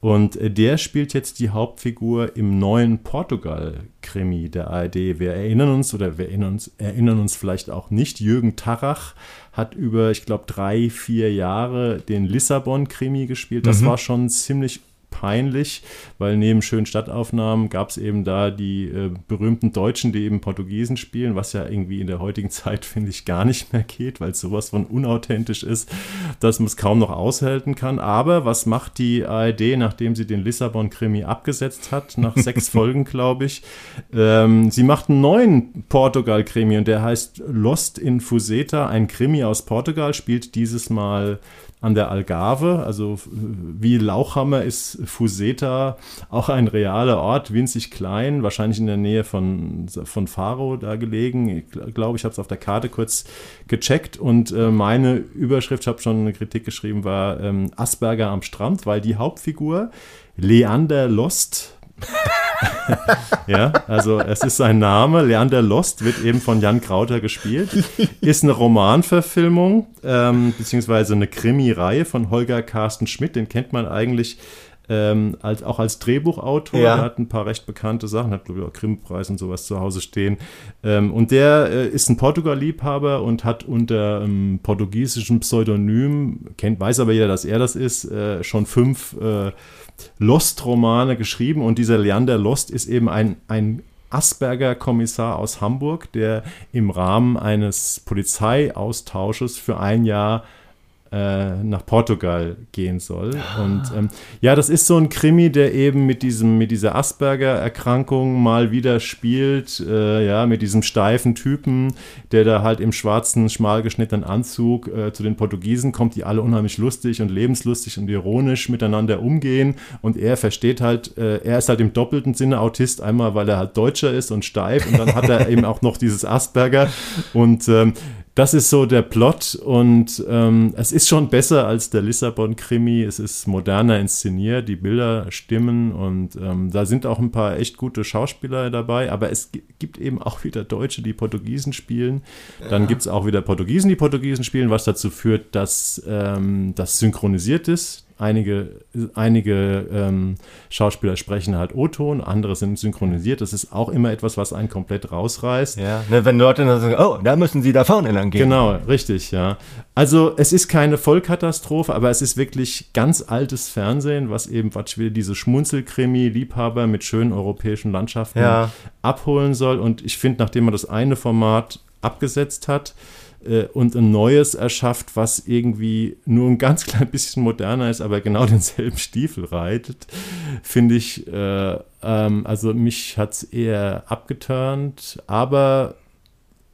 Und äh, der spielt jetzt die Hauptfigur im neuen Portugal-Krimi der ARD. Wir erinnern uns oder wir erinnern uns, erinnern uns vielleicht auch nicht. Jürgen Tarach hat über, ich glaube, drei, vier Jahre den Lissabon-Krimi gespielt. Das mhm. war schon ziemlich peinlich, weil neben schönen Stadtaufnahmen gab es eben da die äh, berühmten Deutschen, die eben Portugiesen spielen, was ja irgendwie in der heutigen Zeit, finde ich, gar nicht mehr geht, weil es sowas von unauthentisch ist, dass man es kaum noch aushalten kann. Aber was macht die ARD, nachdem sie den Lissabon-Krimi abgesetzt hat, nach sechs Folgen, glaube ich? Ähm, sie macht einen neuen Portugal-Krimi und der heißt Lost in Fuseta, ein Krimi aus Portugal, spielt dieses Mal an der Algarve. Also wie Lauchhammer ist Fuseta auch ein realer Ort, winzig klein, wahrscheinlich in der Nähe von, von Faro da gelegen. Ich glaube, ich habe es auf der Karte kurz gecheckt und äh, meine Überschrift, ich habe schon eine Kritik geschrieben, war ähm, Asperger am Strand, weil die Hauptfigur Leander Lost ja, also es ist sein Name. Leander Lost wird eben von Jan Krauter gespielt. Ist eine Romanverfilmung, ähm, beziehungsweise eine Krimi-Reihe von Holger Carsten Schmidt. Den kennt man eigentlich ähm, als, auch als Drehbuchautor. Ja. Der hat ein paar recht bekannte Sachen, hat, glaube ich, auch Krimpreis und sowas zu Hause stehen. Ähm, und der äh, ist ein Portugal-Liebhaber und hat unter ähm, portugiesischem Pseudonym, kennt, weiß aber jeder, dass er das ist, äh, schon fünf äh, Lost-Romane geschrieben. Und dieser Leander Lost ist eben ein, ein Asperger-Kommissar aus Hamburg, der im Rahmen eines Polizeiaustausches für ein Jahr äh, nach Portugal gehen soll. Ah. Und ähm, ja, das ist so ein Krimi, der eben mit diesem, mit dieser Asperger-Erkrankung mal wieder spielt, äh, ja, mit diesem steifen Typen, der da halt im schwarzen, schmal geschnittenen Anzug äh, zu den Portugiesen kommt, die alle unheimlich lustig und lebenslustig und ironisch miteinander umgehen. Und er versteht halt, äh, er ist halt im doppelten Sinne Autist, einmal weil er halt Deutscher ist und steif und dann hat er eben auch noch dieses Asperger. Und ähm, das ist so der Plot und ähm, es ist schon besser als der Lissabon-Krimi. Es ist moderner inszeniert, die Bilder stimmen und ähm, da sind auch ein paar echt gute Schauspieler dabei, aber es gibt eben auch wieder Deutsche, die Portugiesen spielen. Dann ja. gibt es auch wieder Portugiesen, die Portugiesen spielen, was dazu führt, dass ähm, das synchronisiert ist einige, einige ähm, Schauspieler sprechen halt O-Ton, andere sind synchronisiert. Das ist auch immer etwas, was einen komplett rausreißt. Ja, ne, wenn Leute dann sagen, oh, da müssen sie da vorne lang gehen. Genau, richtig, ja. Also es ist keine Vollkatastrophe, aber es ist wirklich ganz altes Fernsehen, was eben was will diese Schmunzelkrimi-Liebhaber mit schönen europäischen Landschaften ja. abholen soll. Und ich finde, nachdem man das eine Format abgesetzt hat, äh, und ein neues erschafft, was irgendwie nur ein ganz klein bisschen moderner ist, aber genau denselben Stiefel reitet, finde ich, äh, ähm, also mich hat es eher abgeturnt, aber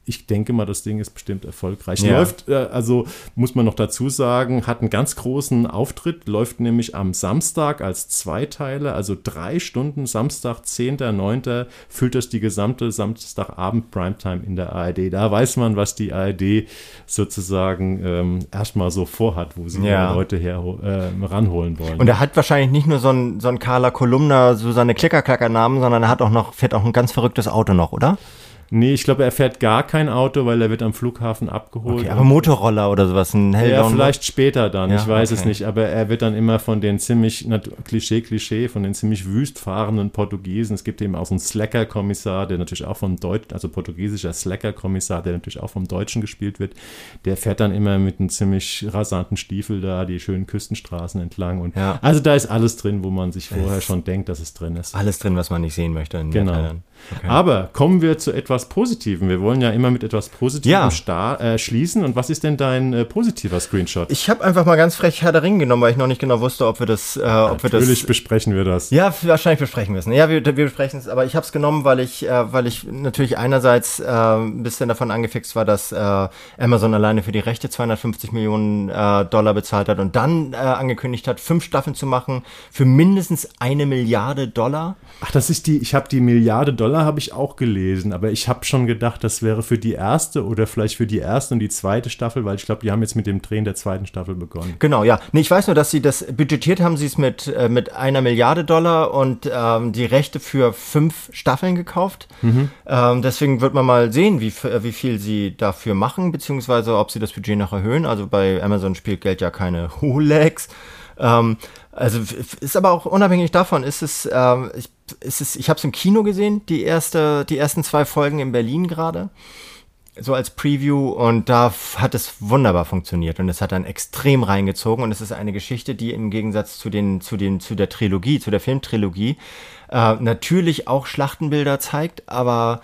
ich denke mal, das Ding ist bestimmt erfolgreich. Ja. Läuft, äh, also muss man noch dazu sagen, hat einen ganz großen Auftritt, läuft nämlich am Samstag als Zweiteile, also drei Stunden, Samstag, 10.9. füllt das die gesamte Samstagabend Primetime in der ARD. Da weiß man, was die ARD sozusagen ähm, erstmal so vorhat, wo sie ja. Leute her, äh, ranholen wollen. Und er hat wahrscheinlich nicht nur so ein, so ein Carla Kolumna, so seine Klickerklacker-Namen, sondern er hat auch noch, fährt auch ein ganz verrücktes Auto noch, oder? Nee, ich glaube, er fährt gar kein Auto, weil er wird am Flughafen abgeholt. Okay, aber Motorroller oder sowas, ein Helldown. Ja, vielleicht später dann, ja, ich weiß okay. es nicht. Aber er wird dann immer von den ziemlich, Klischee, Klischee, von den ziemlich wüst fahrenden Portugiesen. Es gibt eben auch so einen Slacker-Kommissar, der natürlich auch vom Deutschen, also portugiesischer Slacker-Kommissar, der natürlich auch vom Deutschen gespielt wird. Der fährt dann immer mit einem ziemlich rasanten Stiefel da die schönen Küstenstraßen entlang. Und ja. Also da ist alles drin, wo man sich vorher schon denkt, dass es drin ist. Alles drin, was man nicht sehen möchte. genau. Okay. Aber kommen wir zu etwas Positivem. Wir wollen ja immer mit etwas Positivem ja. äh, schließen. Und was ist denn dein äh, positiver Screenshot? Ich habe einfach mal ganz frech Herr der Ringe genommen, weil ich noch nicht genau wusste, ob wir das. Äh, ob wir Natürlich das, besprechen wir das. Ja, wahrscheinlich besprechen wir es. Ja, wir, wir besprechen es. Aber ich habe es genommen, weil ich, äh, weil ich natürlich einerseits äh, ein bisschen davon angefixt war, dass äh, Amazon alleine für die Rechte 250 Millionen Dollar bezahlt hat und dann angekündigt hat, fünf Staffeln zu machen für mindestens eine Milliarde Dollar. Ach, das ist die. Ich habe die Milliarde Dollar Dollar habe ich auch gelesen, aber ich habe schon gedacht, das wäre für die erste oder vielleicht für die erste und die zweite Staffel, weil ich glaube, die haben jetzt mit dem Drehen der zweiten Staffel begonnen. Genau, ja. Nee, ich weiß nur, dass sie das budgetiert haben, sie es mit, äh, mit einer Milliarde Dollar und ähm, die Rechte für fünf Staffeln gekauft. Mhm. Ähm, deswegen wird man mal sehen, wie, äh, wie viel sie dafür machen, beziehungsweise ob sie das Budget noch erhöhen. Also bei Amazon spielt Geld ja keine Hulex. Ähm, also ist aber auch unabhängig davon, ist es, ähm, ich, ist es, ich habe es im Kino gesehen, die erste, die ersten zwei Folgen in Berlin gerade, so als Preview und da hat es wunderbar funktioniert und es hat dann extrem reingezogen und es ist eine Geschichte, die im Gegensatz zu den, zu den, zu der Trilogie, zu der Filmtrilogie, äh, natürlich auch Schlachtenbilder zeigt, aber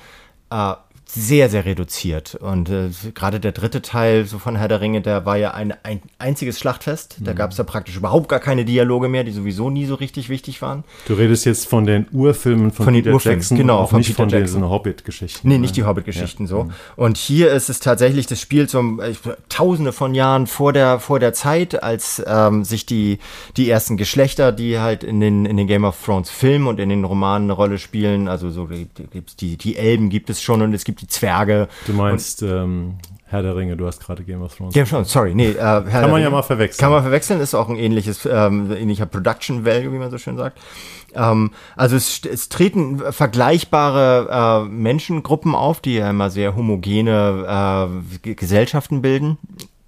äh, sehr, sehr reduziert. Und äh, gerade der dritte Teil so von Herr der Ringe, der war ja ein, ein einziges Schlachtfest. Da mhm. gab es ja praktisch überhaupt gar keine Dialoge mehr, die sowieso nie so richtig wichtig waren. Du redest jetzt von den Urfilmen von, von Peter den Urfilmen, Jackson, genau, von nicht Peter von Jackson. diesen Hobbit-Geschichten. Nee, nicht die Hobbit-Geschichten ja. so. Mhm. Und hier ist es tatsächlich, das spielt so äh, tausende von Jahren vor der, vor der Zeit, als ähm, sich die, die ersten Geschlechter, die halt in den, in den Game of Thrones Filmen und in den Romanen eine Rolle spielen, also so gibt's die, die Elben gibt es schon und es gibt die Zwerge. Du meinst ähm, Herr der Ringe, du hast gerade Game of Thrones. Game of Thrones, sorry, nee. Äh, Herr kann man ja mal verwechseln. Kann man verwechseln, ist auch ein ähnliches, ähm, ähnlicher Production Value, wie man so schön sagt. Ähm, also es, es treten vergleichbare äh, Menschengruppen auf, die ja immer sehr homogene äh, Gesellschaften bilden,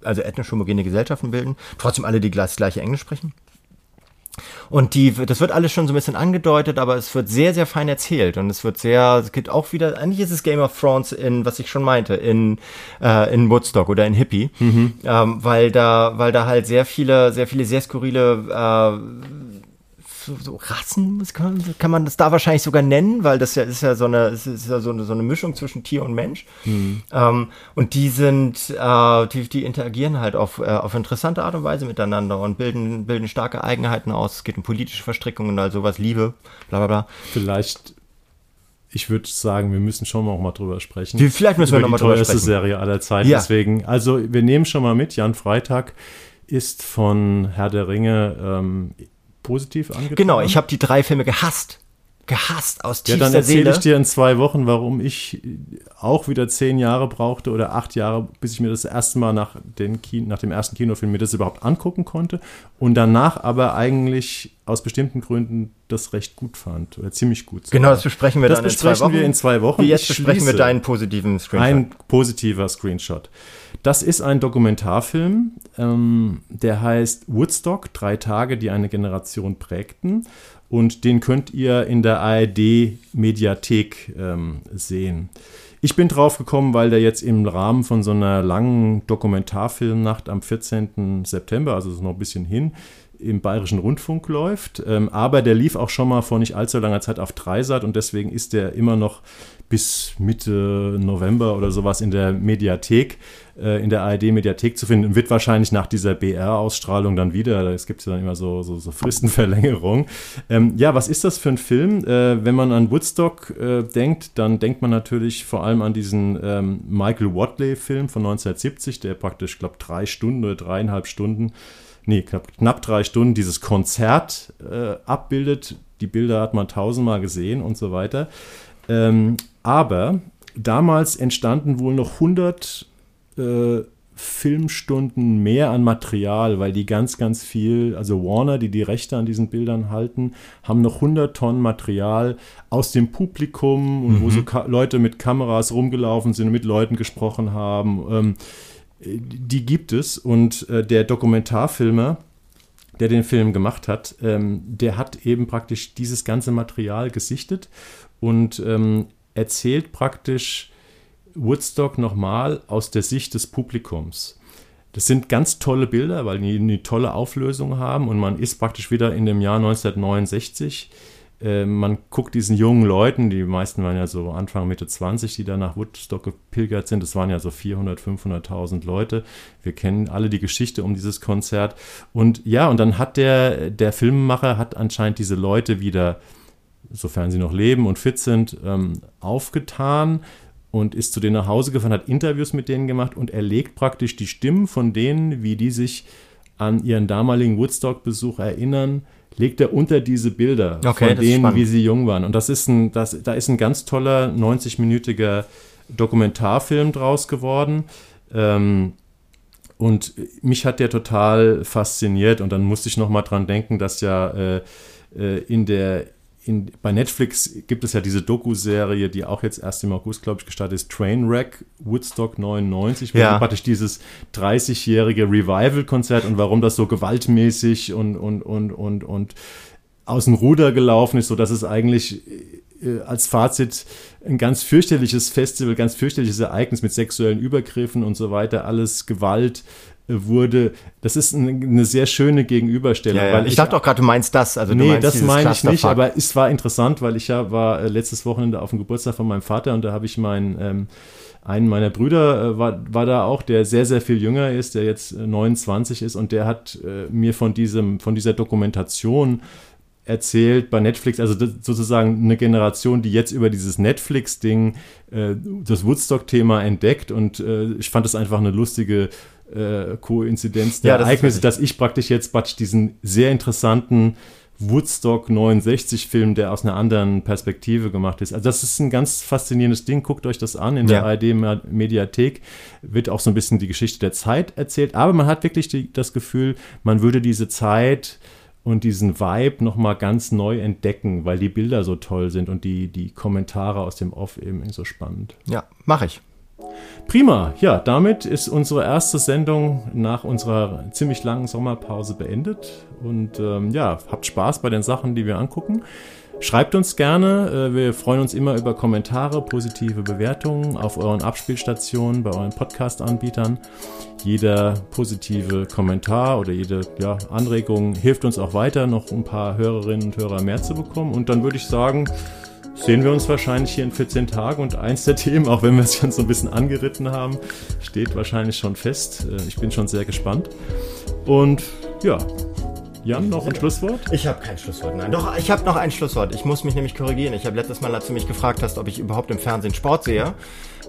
also ethnisch homogene Gesellschaften bilden, trotzdem alle die das gleiche Englisch sprechen. Und die, das wird alles schon so ein bisschen angedeutet, aber es wird sehr, sehr fein erzählt und es wird sehr, es gibt auch wieder, eigentlich ist es Game of Thrones in, was ich schon meinte, in, äh, in Woodstock oder in Hippie, mhm. ähm, weil da, weil da halt sehr viele, sehr viele sehr skurrile äh, so, so Rassen, kann, kann, man das da wahrscheinlich sogar nennen, weil das ja ist ja so eine, ist, ist ja so eine, so eine Mischung zwischen Tier und Mensch. Mhm. Ähm, und die sind, äh, die, die interagieren halt auf, äh, auf interessante Art und Weise miteinander und bilden, bilden starke Eigenheiten aus. Es geht um politische Verstrickungen und all sowas, Liebe, bla bla bla. Vielleicht ich würde sagen, wir müssen schon noch mal drüber sprechen. Vielleicht müssen wir noch mal drüber sprechen. Die teuerste Serie aller Zeiten. Ja. Deswegen, also wir nehmen schon mal mit. Jan Freitag ist von Herr der Ringe ähm, positiv angetan? Genau, ich habe die drei Filme gehasst. Gehasst aus tiefster Ja, dann erzähle ich dir in zwei Wochen, warum ich auch wieder zehn Jahre brauchte oder acht Jahre, bis ich mir das erste Mal nach, den Kino, nach dem ersten Kinofilm mir das überhaupt angucken konnte und danach aber eigentlich aus bestimmten Gründen das recht gut fand oder ziemlich gut. Sogar. Genau, das besprechen wir das dann besprechen in zwei Wochen. wir in zwei Wochen. Wie jetzt besprechen wir deinen positiven Screenshot. Ein positiver Screenshot. Das ist ein Dokumentarfilm, ähm, der heißt Woodstock, drei Tage, die eine Generation prägten. Und den könnt ihr in der ARD-Mediathek ähm, sehen. Ich bin drauf gekommen, weil der jetzt im Rahmen von so einer langen Dokumentarfilmnacht am 14. September, also ist noch ein bisschen hin, im Bayerischen Rundfunk läuft. Ähm, aber der lief auch schon mal vor nicht allzu langer Zeit auf Dreisat und deswegen ist der immer noch bis Mitte November oder sowas in der Mediathek, äh, in der ARD-Mediathek zu finden. Und wird wahrscheinlich nach dieser BR-Ausstrahlung dann wieder, es gibt ja dann immer so, so, so Fristenverlängerung. Ähm, ja, was ist das für ein Film? Äh, wenn man an Woodstock äh, denkt, dann denkt man natürlich vor allem an diesen ähm, Michael Watley-Film von 1970, der praktisch, ich glaube, drei Stunden oder dreieinhalb Stunden nee, knapp, knapp drei Stunden dieses Konzert äh, abbildet. Die Bilder hat man tausendmal gesehen und so weiter. Ähm, aber damals entstanden wohl noch 100 äh, Filmstunden mehr an Material, weil die ganz, ganz viel, also Warner, die die Rechte an diesen Bildern halten, haben noch 100 Tonnen Material aus dem Publikum, mhm. wo so Leute mit Kameras rumgelaufen sind und mit Leuten gesprochen haben. Ähm, die gibt es und äh, der Dokumentarfilmer, der den Film gemacht hat, ähm, der hat eben praktisch dieses ganze Material gesichtet und ähm, erzählt praktisch Woodstock nochmal aus der Sicht des Publikums. Das sind ganz tolle Bilder, weil die eine tolle Auflösung haben und man ist praktisch wieder in dem Jahr 1969 äh, man guckt diesen jungen Leuten, die meisten waren ja so Anfang, Mitte 20, die da nach Woodstock gepilgert sind. Es waren ja so 400, 500.000 Leute. Wir kennen alle die Geschichte um dieses Konzert. Und ja, und dann hat der, der Filmemacher hat anscheinend diese Leute wieder, sofern sie noch leben und fit sind, ähm, aufgetan und ist zu denen nach Hause gefahren, hat Interviews mit denen gemacht und er legt praktisch die Stimmen von denen, wie die sich an ihren damaligen Woodstock-Besuch erinnern, legt er unter diese Bilder Okay, von denen, wie sie jung waren. Und das ist ein, das, da ist ein ganz toller 90-minütiger Dokumentarfilm draus geworden. Ähm, und mich hat der total fasziniert. Und dann musste ich noch mal dran denken, dass ja äh, äh, in der in, bei Netflix gibt es ja diese Doku-Serie, die auch jetzt erst im August, glaube ich, gestartet ist, Trainwreck Woodstock 99, wo Ja. praktisch dieses 30-jährige Revival-Konzert und warum das so gewaltmäßig und, und, und, und, und aus dem Ruder gelaufen ist, so dass es eigentlich äh, als Fazit ein ganz fürchterliches Festival, ganz fürchterliches Ereignis mit sexuellen Übergriffen und so weiter, alles Gewalt äh, wurde. Das ist eine, sehr schöne Gegenüberstellung. Ja, ja. weil Ich dachte auch gerade, du meinst das. Also Nee, das meine ich nicht, aber es war interessant, weil ich ja war äh, letztes Wochenende auf dem Geburtstag von meinem Vater und da habe ich meinen ähm, einen meiner Brüder äh, war, war da auch, der sehr, sehr viel jünger ist, der jetzt äh, 29 ist und der hat äh, mir von diesem, von dieser Dokumentation erzählt bei Netflix, also sozusagen eine Generation, die jetzt über dieses Netflix-Ding äh, das Woodstock-Thema entdeckt und äh, ich fand das einfach eine lustige äh, Koinzidenz der Ja, das Ereignisse, dass ich praktisch jetzt praktisch diesen sehr interessanten Woodstock 69 Film, der aus einer anderen Perspektive gemacht ist. Also das ist ein ganz faszinierendes Ding. Guckt euch das an in der Ja. ARD Me- Mediathek. Wird auch so ein bisschen die Geschichte der Zeit erzählt. Aber man hat wirklich die, das Gefühl, man würde diese Zeit und diesen Vibe nochmal ganz neu entdecken, weil die Bilder so toll sind und die, die Kommentare aus dem Off eben so spannend. Ja, mache ich. Prima, ja, damit ist unsere erste Sendung nach unserer ziemlich langen Sommerpause beendet. Und ähm, ja, habt Spaß bei den Sachen, die wir angucken. Schreibt uns gerne, äh, wir freuen uns immer über Kommentare, positive Bewertungen auf euren Abspielstationen, bei euren Podcast-Anbietern. Jeder positive Kommentar oder jede ja, Anregung hilft uns auch weiter, noch ein paar Hörerinnen und Hörer mehr zu bekommen. Und dann würde ich sagen, sehen wir uns wahrscheinlich hier in 14 Tagen und eins der Themen, auch wenn wir es schon so ein bisschen angeritten haben, steht wahrscheinlich schon fest. Äh, Ich bin schon sehr gespannt. Und ja, Jan, noch ein Schlusswort? Ich habe kein Schlusswort, nein. Doch, ich habe noch ein Schlusswort. Ich muss mich nämlich korrigieren. Ich habe letztes Mal, als du mich gefragt hast, ob ich überhaupt im Fernsehen Sport sehe,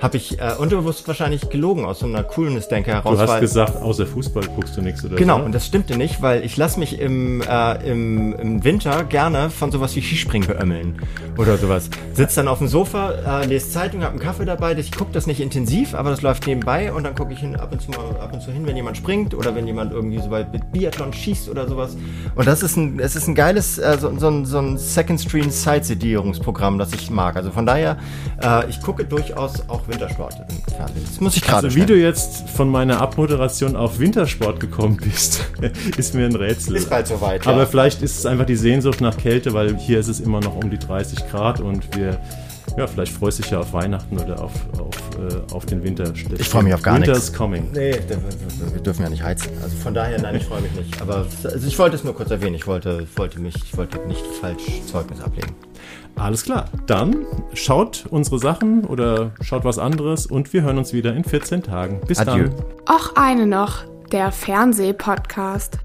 habe ich äh, unterbewusst wahrscheinlich gelogen aus so einer Coolness-Denke heraus. Du hast gesagt, außer Fußball guckst du nichts oder Genau, so. und das stimmte nicht, weil ich lasse mich im, äh, im, im Winter gerne von sowas wie Skispringen beömmeln oder sowas. Sitz dann auf dem Sofa, äh, lese Zeitung, habe einen Kaffee dabei. Ich gucke das nicht intensiv, aber das läuft nebenbei und dann gucke ich hin, ab und zu mal ab und zu hin, wenn jemand springt oder wenn jemand irgendwie so weit mit Biathlon schießt oder sowas. Und das ist ein, es ist ein geiles, äh, so, so, ein, so ein Second Screen Sightsedierungsprogramm, das ich mag. Also von daher, äh, ich gucke durchaus auch Wintersport im Fernsehen. Das muss ich gerade Also wie du jetzt von meiner Abmoderation auf Wintersport gekommen bist, ist mir ein Rätsel. Ist bald soweit, ja. Aber vielleicht ist es einfach die Sehnsucht nach Kälte, weil hier ist es immer noch um die 30 Grad und wir, ja, vielleicht freust du dich ja auf Weihnachten oder auf, auf, äh, auf den Winter. Ich freu mich auf gar Winter's nichts. coming. Nee, wir- wir dürfen ja nicht heizen. Also von daher, nein, ich freue mich nicht. Aber also ich wollte es nur kurz erwähnen. Ich wollte, wollte mich, ich wollte nicht falsch Zeugnis ablegen. Alles klar. Dann schaut unsere Sachen oder schaut was anderes und wir hören uns wieder in 14 Tagen. Bis Adieu. dann. Och eine noch, der Fernsehpodcast.